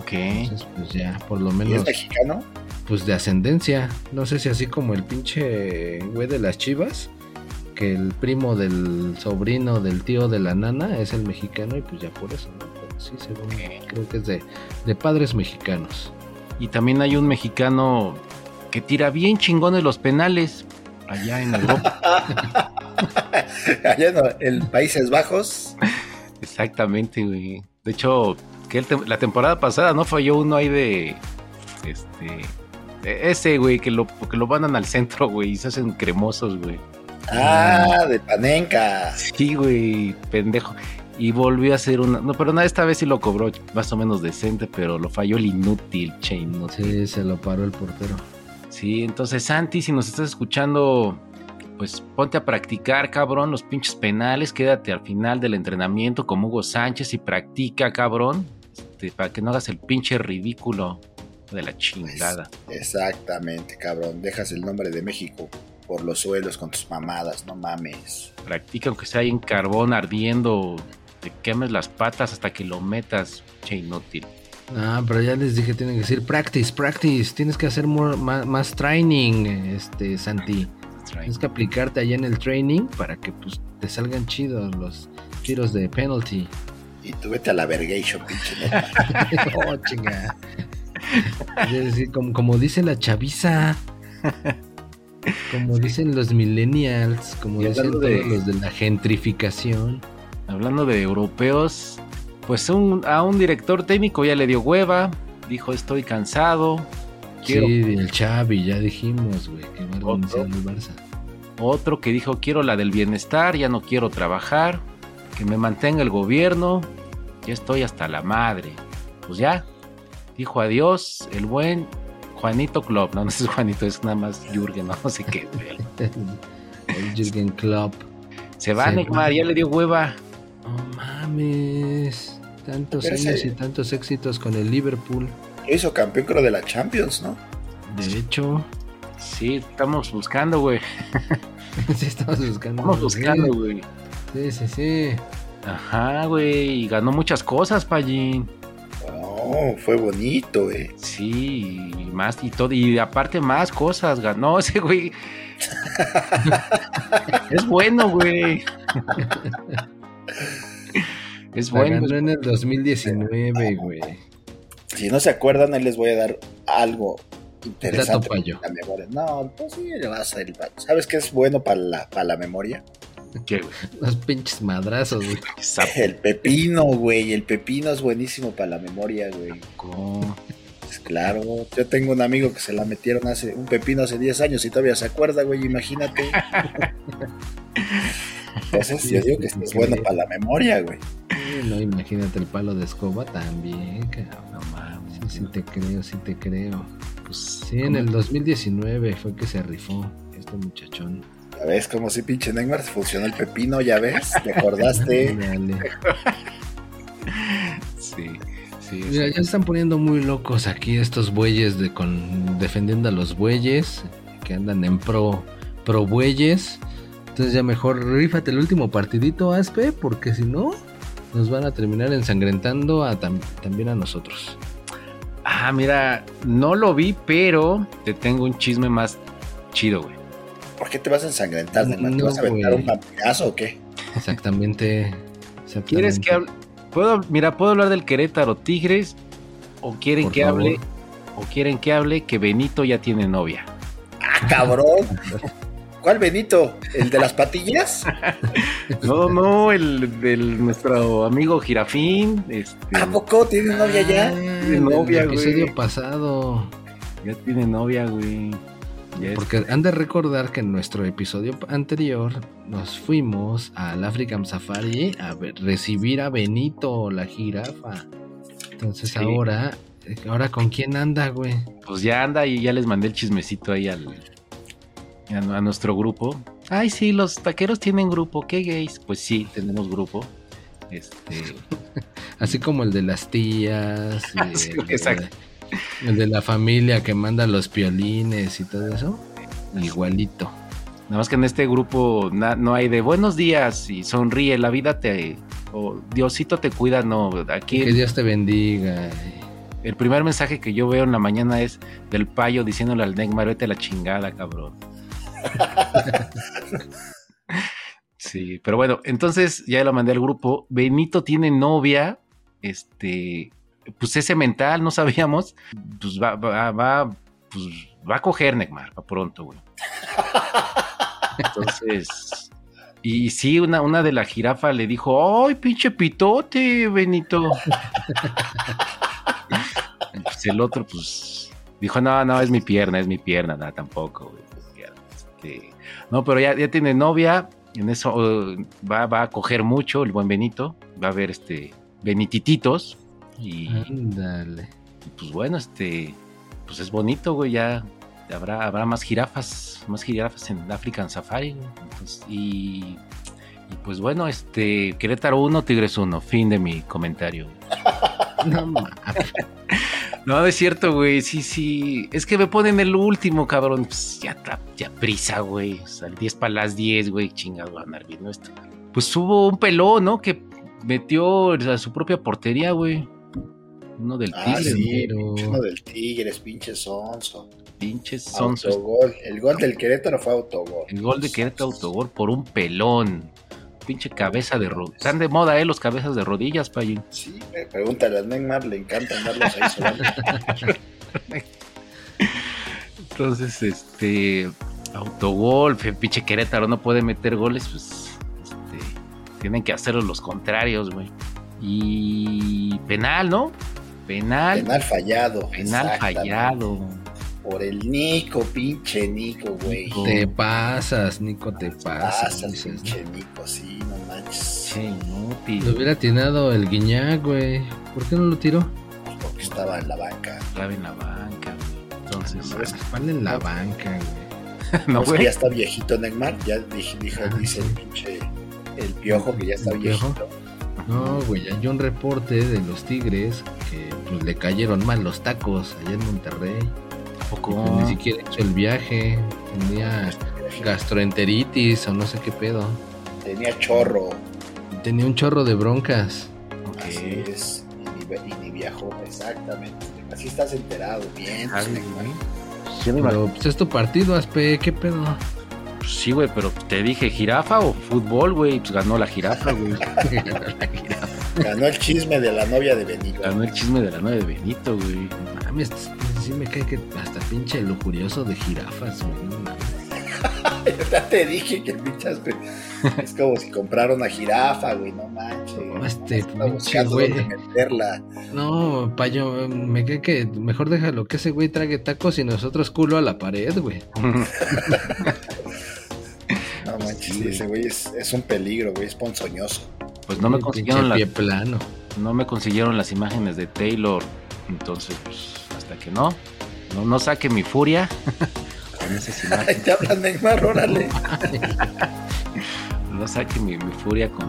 Ok. Entonces, pues ya, por lo ¿Y es menos, mexicano? pues de ascendencia. No sé si así como el pinche güey de las chivas, que el primo del sobrino del tío de la nana es el mexicano y pues ya por eso, ¿no? Pero sí, según Ok. creo que es de, de padres mexicanos. Y también hay un mexicano que tira bien chingón en los penales. Allá en Europa. Allá no, en Países Bajos. Exactamente, güey. De hecho, que te- la temporada pasada no falló uno ahí de. Este. de Ese, güey, que lo, que lo mandan al centro, güey, y se hacen cremosos, güey. Ah, de Panenka. Sí, güey, pendejo. Y volvió a hacer una. No, pero nada, esta vez sí lo cobró más o menos decente, pero lo falló el inútil, che, inútil. Sí, se lo paró el portero. Sí, entonces, Santi, si nos estás escuchando, pues ponte a practicar, cabrón, los pinches penales. Quédate al final del entrenamiento como Hugo Sánchez y practica, cabrón. este, para que no hagas el pinche ridículo de la chingada. Exactamente, cabrón. Dejas el nombre de México por los suelos con tus mamadas, no mames. Practica aunque sea ahí en carbón ardiendo, te quemes las patas hasta que lo metas, che inútil. Ah, pero ya les dije, tienen que decir practice, practice. Tienes que hacer more- más, más training, este, Santi. Tienes que aplicarte allá en el training para que pues te salgan chidos los tiros de penalty. Y tú vete a la vergation, pinche oh, chinga. Es decir, como, como dice la chaviza. Como dicen los millennials, como dicen de- los de la gentrificación. Hablando de europeos, pues un- a un director técnico ya le dio hueva, dijo estoy cansado, quiero Sí, el Xavi, ya dijimos, güey, que va a organizar el Barça. otro que dijo quiero la del bienestar, ya no quiero trabajar, que me mantenga el gobierno, ya estoy hasta la madre. Pues ya, dijo adiós el buen Juanito Klopp, no, no es Juanito, es nada más Jürgen, no, sé qué. El Jürgen Klopp. Se va Neymar, ya le dio hueva. No mames. Tantos Pero años ese- y tantos éxitos con el Liverpool. Lo hizo campeón, creo, de la Champions, ¿no? De hecho, Sí, estamos buscando, güey. sí estamos buscando. Estamos buscando, güey. Sí, sí, sí. Ajá, güey, y ganó muchas cosas, Pallín. No, fue bonito, eh. Sí, y más y todo, y aparte más cosas ganó ese güey. es bueno, güey. es La bueno. ganó en el 2019, güey. Si no se acuerdan, ahí les voy a dar algo interesante. Para la memoria. No, pues sí, le vas a ir. ¿Sabes qué es bueno para la, para la memoria? ¿Qué, güey? Los pinches madrazos, güey. El pepino, güey. El pepino es buenísimo para la memoria, güey. ¿Cómo? Pues claro, yo tengo un amigo que se la metieron hace un pepino hace 10 años y todavía se acuerda, güey, imagínate. Entonces, yo digo que esto es bueno para la memoria, güey. No, imagínate el palo de escoba también, cabrón. No mames. Sí, sí te creo, sí te creo. Pues, Sí, en el 2019 fue que se rifó este muchachón. Ves cómo si pinche Neymar funcionó el pepino, ya ves, te acordaste. Dale. Sí, sí. Mira, sí. ya están poniendo muy locos aquí estos bueyes de con defendiendo a los bueyes que andan en pro pro bueyes. Entonces ya mejor rífate el último partidito, Aspe, porque si no nos van a terminar ensangrentando a tam- también a nosotros. Ah, mira, no lo vi, pero te tengo un chisme más chido, güey. ¿Por qué te vas a ensangrentar? ¿Te No, vas a aventar un vampirazo o qué? Exactamente. exactamente. ¿Quieres que hable? ¿Puedo, mira, puedo hablar del Querétaro Tigres o quieren Por que favor. hable o quieren que hable que Benito ya tiene novia. ¡Ah, cabrón! ¿Cuál Benito? ¿El de las patillas? No, no, el del nuestro amigo Girafín, este, ¿A poco tiene novia ya? Ah, De novia, el episodio güey. pasado. ya tiene novia, güey. Porque han de recordar que en nuestro episodio anterior nos fuimos al African Safari a recibir a Benito, la jirafa. Entonces Sí. ahora, ahora con quién anda, güey. pues ya anda y ya les mandé el chismecito ahí al a, a nuestro grupo. Ay, sí, los taqueros tienen grupo, qué gays. Pues sí, tenemos grupo. Este, Así como el de las tías, Sí, de, exacto. El de la familia que manda los piolines y todo eso. Igualito. Nada más que en este grupo no hay de buenos días y sonríe, la vida te. O Diosito te cuida, no. Aquí Que Dios te bendiga. el primer mensaje que yo veo en la mañana es del payo diciéndole al Neymar, vete la chingada, cabrón. sí, pero bueno, entonces ya lo mandé al grupo. Benito tiene novia, este, pues ese mental, no sabíamos. Pues va, va, va, pues va a coger Neymar, va pronto, güey. Entonces, y sí, una, una de la jirafa le dijo, ¡ay, pinche pitote, Benito! Pues, el otro, pues, dijo, no, no, es mi pierna, es mi pierna, nada, tampoco, güey. Este, no, pero ya, ya tiene novia, en eso va, va a coger mucho el buen Benito, va a ver este Benitititos, y Ándale. pues bueno, este, pues es bonito, güey, ya habrá, habrá más jirafas, más jirafas en African Safari, güey. Entonces, y, y pues bueno, este, Querétaro 1, Tigres 1, fin de mi comentario. No mames. No, es cierto, güey. Sí, sí. Es que me ponen el último, cabrón. Pues ya, ya prisa, güey. O sea, el 10 para las 10, güey. Chingado, va a esto. Pues hubo un pelón, ¿no? Que metió a su propia portería, güey. Uno del Ah, Tigre, sí, ¿no? pinche uno del Tigres, pinche sonso. Pinches sonsos. Autogol. El gol del Querétaro fue autogol. El gol de Querétaro autogol por un pelón. Pinche cabeza de rodillas. Están de moda, ¿eh? Los cabezas de rodillas, Payín. Sí, eh, pregúntale a Neymar, le encanta andarlos ahí. Entonces, este. Autogol, pinche Querétaro no puede meter goles, pues. Este, tienen que hacerlo los contrarios, güey. Y. Penal, ¿no? Penal. Penal, Penal fallado. exactamente. fallado. Por el Nico, pinche Nico, güey. Nico. Te pasas, Nico, te pasas. Pasa, dices, ¿no? pinche Nico, sí, no manches. Che, inútil. Lo hubiera atinado el Guiñac, güey. ¿Por qué no lo tiró? Porque estaba en la banca. Clave en la banca, güey. Entonces. ¿Cuál en la banca, güey? no, Pues güey. ya está viejito Neymar, ya dije, dijo, Ah, dice el pinche el piojo que ya está ¿El Piojo? No, güey, hay un reporte de los Tigres que pues, le cayeron mal los tacos allá en Monterrey. ¿A poco? Pues, Ni siquiera hizo el viaje. Tenía gastroenteritis o no sé qué pedo. Tenía chorro, Tenía un chorro de broncas. Así es, y ni, y ni viajó, exactamente. Así estás enterado, bien. Me Pero pues es tu partido, Aspe, ¿qué pedo? Pues sí, güey, pero te dije jirafa o fútbol, güey. Pues ganó la jirafa, güey. Ganó el chisme de la novia de Benito. Ganó el chisme de la nueve de Benito, güey. Mames, sí me cae que hasta pinche lujurioso de jirafas, güey. ya te dije que pinchas, güey. Es como si comprara una jirafa, güey, no manches. No, este pinche güey. dónde meterla. No, payo, me cae que mejor déjalo que ese güey trague tacos y nosotros culo a la pared, güey. Sí, ese güey es, es un peligro, güey, es ponzoñoso. Pues no me consiguieron las, pie plano. no me consiguieron las imágenes de Taylor. Entonces, pues, hasta que no, no, no saque mi furia con esas Ay, imágenes. te hablan Neymar, órale. No saque mi, mi furia con,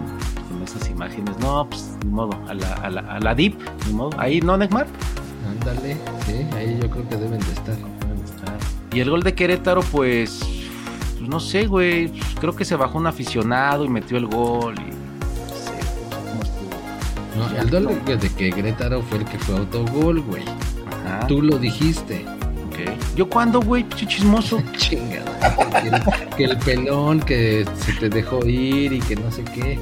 con esas imágenes. No, pues, ni modo. A la, a la, a la Deep, ni modo. Ahí, ¿no, Neymar? Ándale, sí, ahí yo creo que deben de estar. Y el gol de Querétaro, pues, pues, no sé, güey. pues, Creo que se bajó un aficionado y metió el gol. Y, no sé, no sé cómo estuvo. No, Ya, el gol no. de, que Gretaro fue el que fue autogol, güey. Ajá, Tú lo dijiste. ok. ¿Yo cuándo, güey? Chismoso. Chingada. Que el, que el pelón que se te dejó ir y que no sé qué.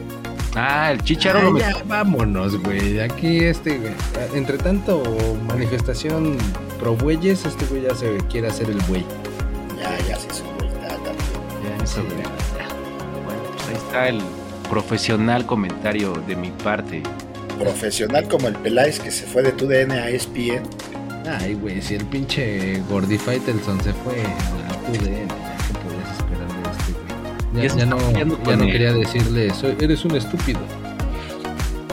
Ah, el chicharo lo metió. vámonos, güey. Aquí este, güey. Entre tanto manifestación pro bueyes, este güey ya se quiere hacer el buey. Bueno, pues ahí está el profesional comentario de mi parte. Profesional como el Peláez que se fue de tu DN a ESPN. Ay, güey, si el pinche Gordy Faitelson se fue a tu DN, ya que podías esperar de este, güey. Ya no, ya quería decirle, soy, eres un estúpido.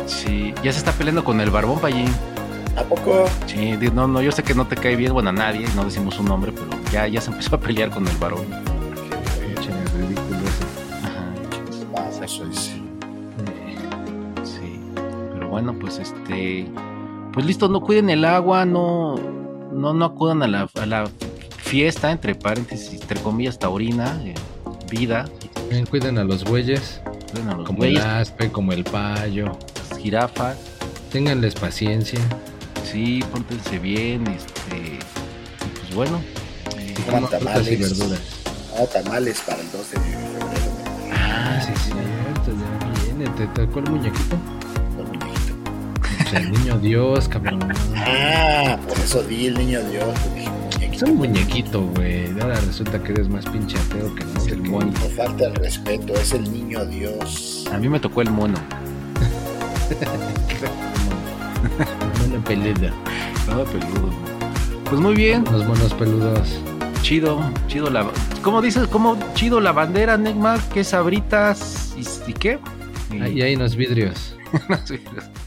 Sí, ya se está peleando con el barbón Pallín. ¿A poco? Sí, no, no, yo sé que no te cae bien, bueno, a nadie, no decimos su nombre, pero ya, ya se empezó a pelear con el varón. Eh, sí. Pero bueno, pues este, pues listo, no cuiden el agua, no, no, no acudan a la, a la fiesta, entre paréntesis, entre comillas, taurina, eh, vida, cuiden a los bueyes, cuiden a los como el aspe, como el payo. las jirafas, Ténganles paciencia. sí, póntense bien, este, pues bueno, eh, Coman Coman frutas y tamales. verduras. No, tamales para el 12 de ¿Te tocó el muñequito? Con muñequito. Pues el niño Dios, cabrón. Ah, por eso di el niño Dios. Es un muñequito, güey. Ahora resulta que eres más pinche ateo que no Es el mono. No falta el respeto, es el niño Dios. a mí me tocó el mono. Mono peludo. Nada peludo. Pues muy bien, Los monos peludos. chido, chido la. ¿Cómo dices? ¿Cómo chido la bandera, Neymar? ¿Qué sabritas? ¿Y, y qué? Y- Ahí hay unos vidrios.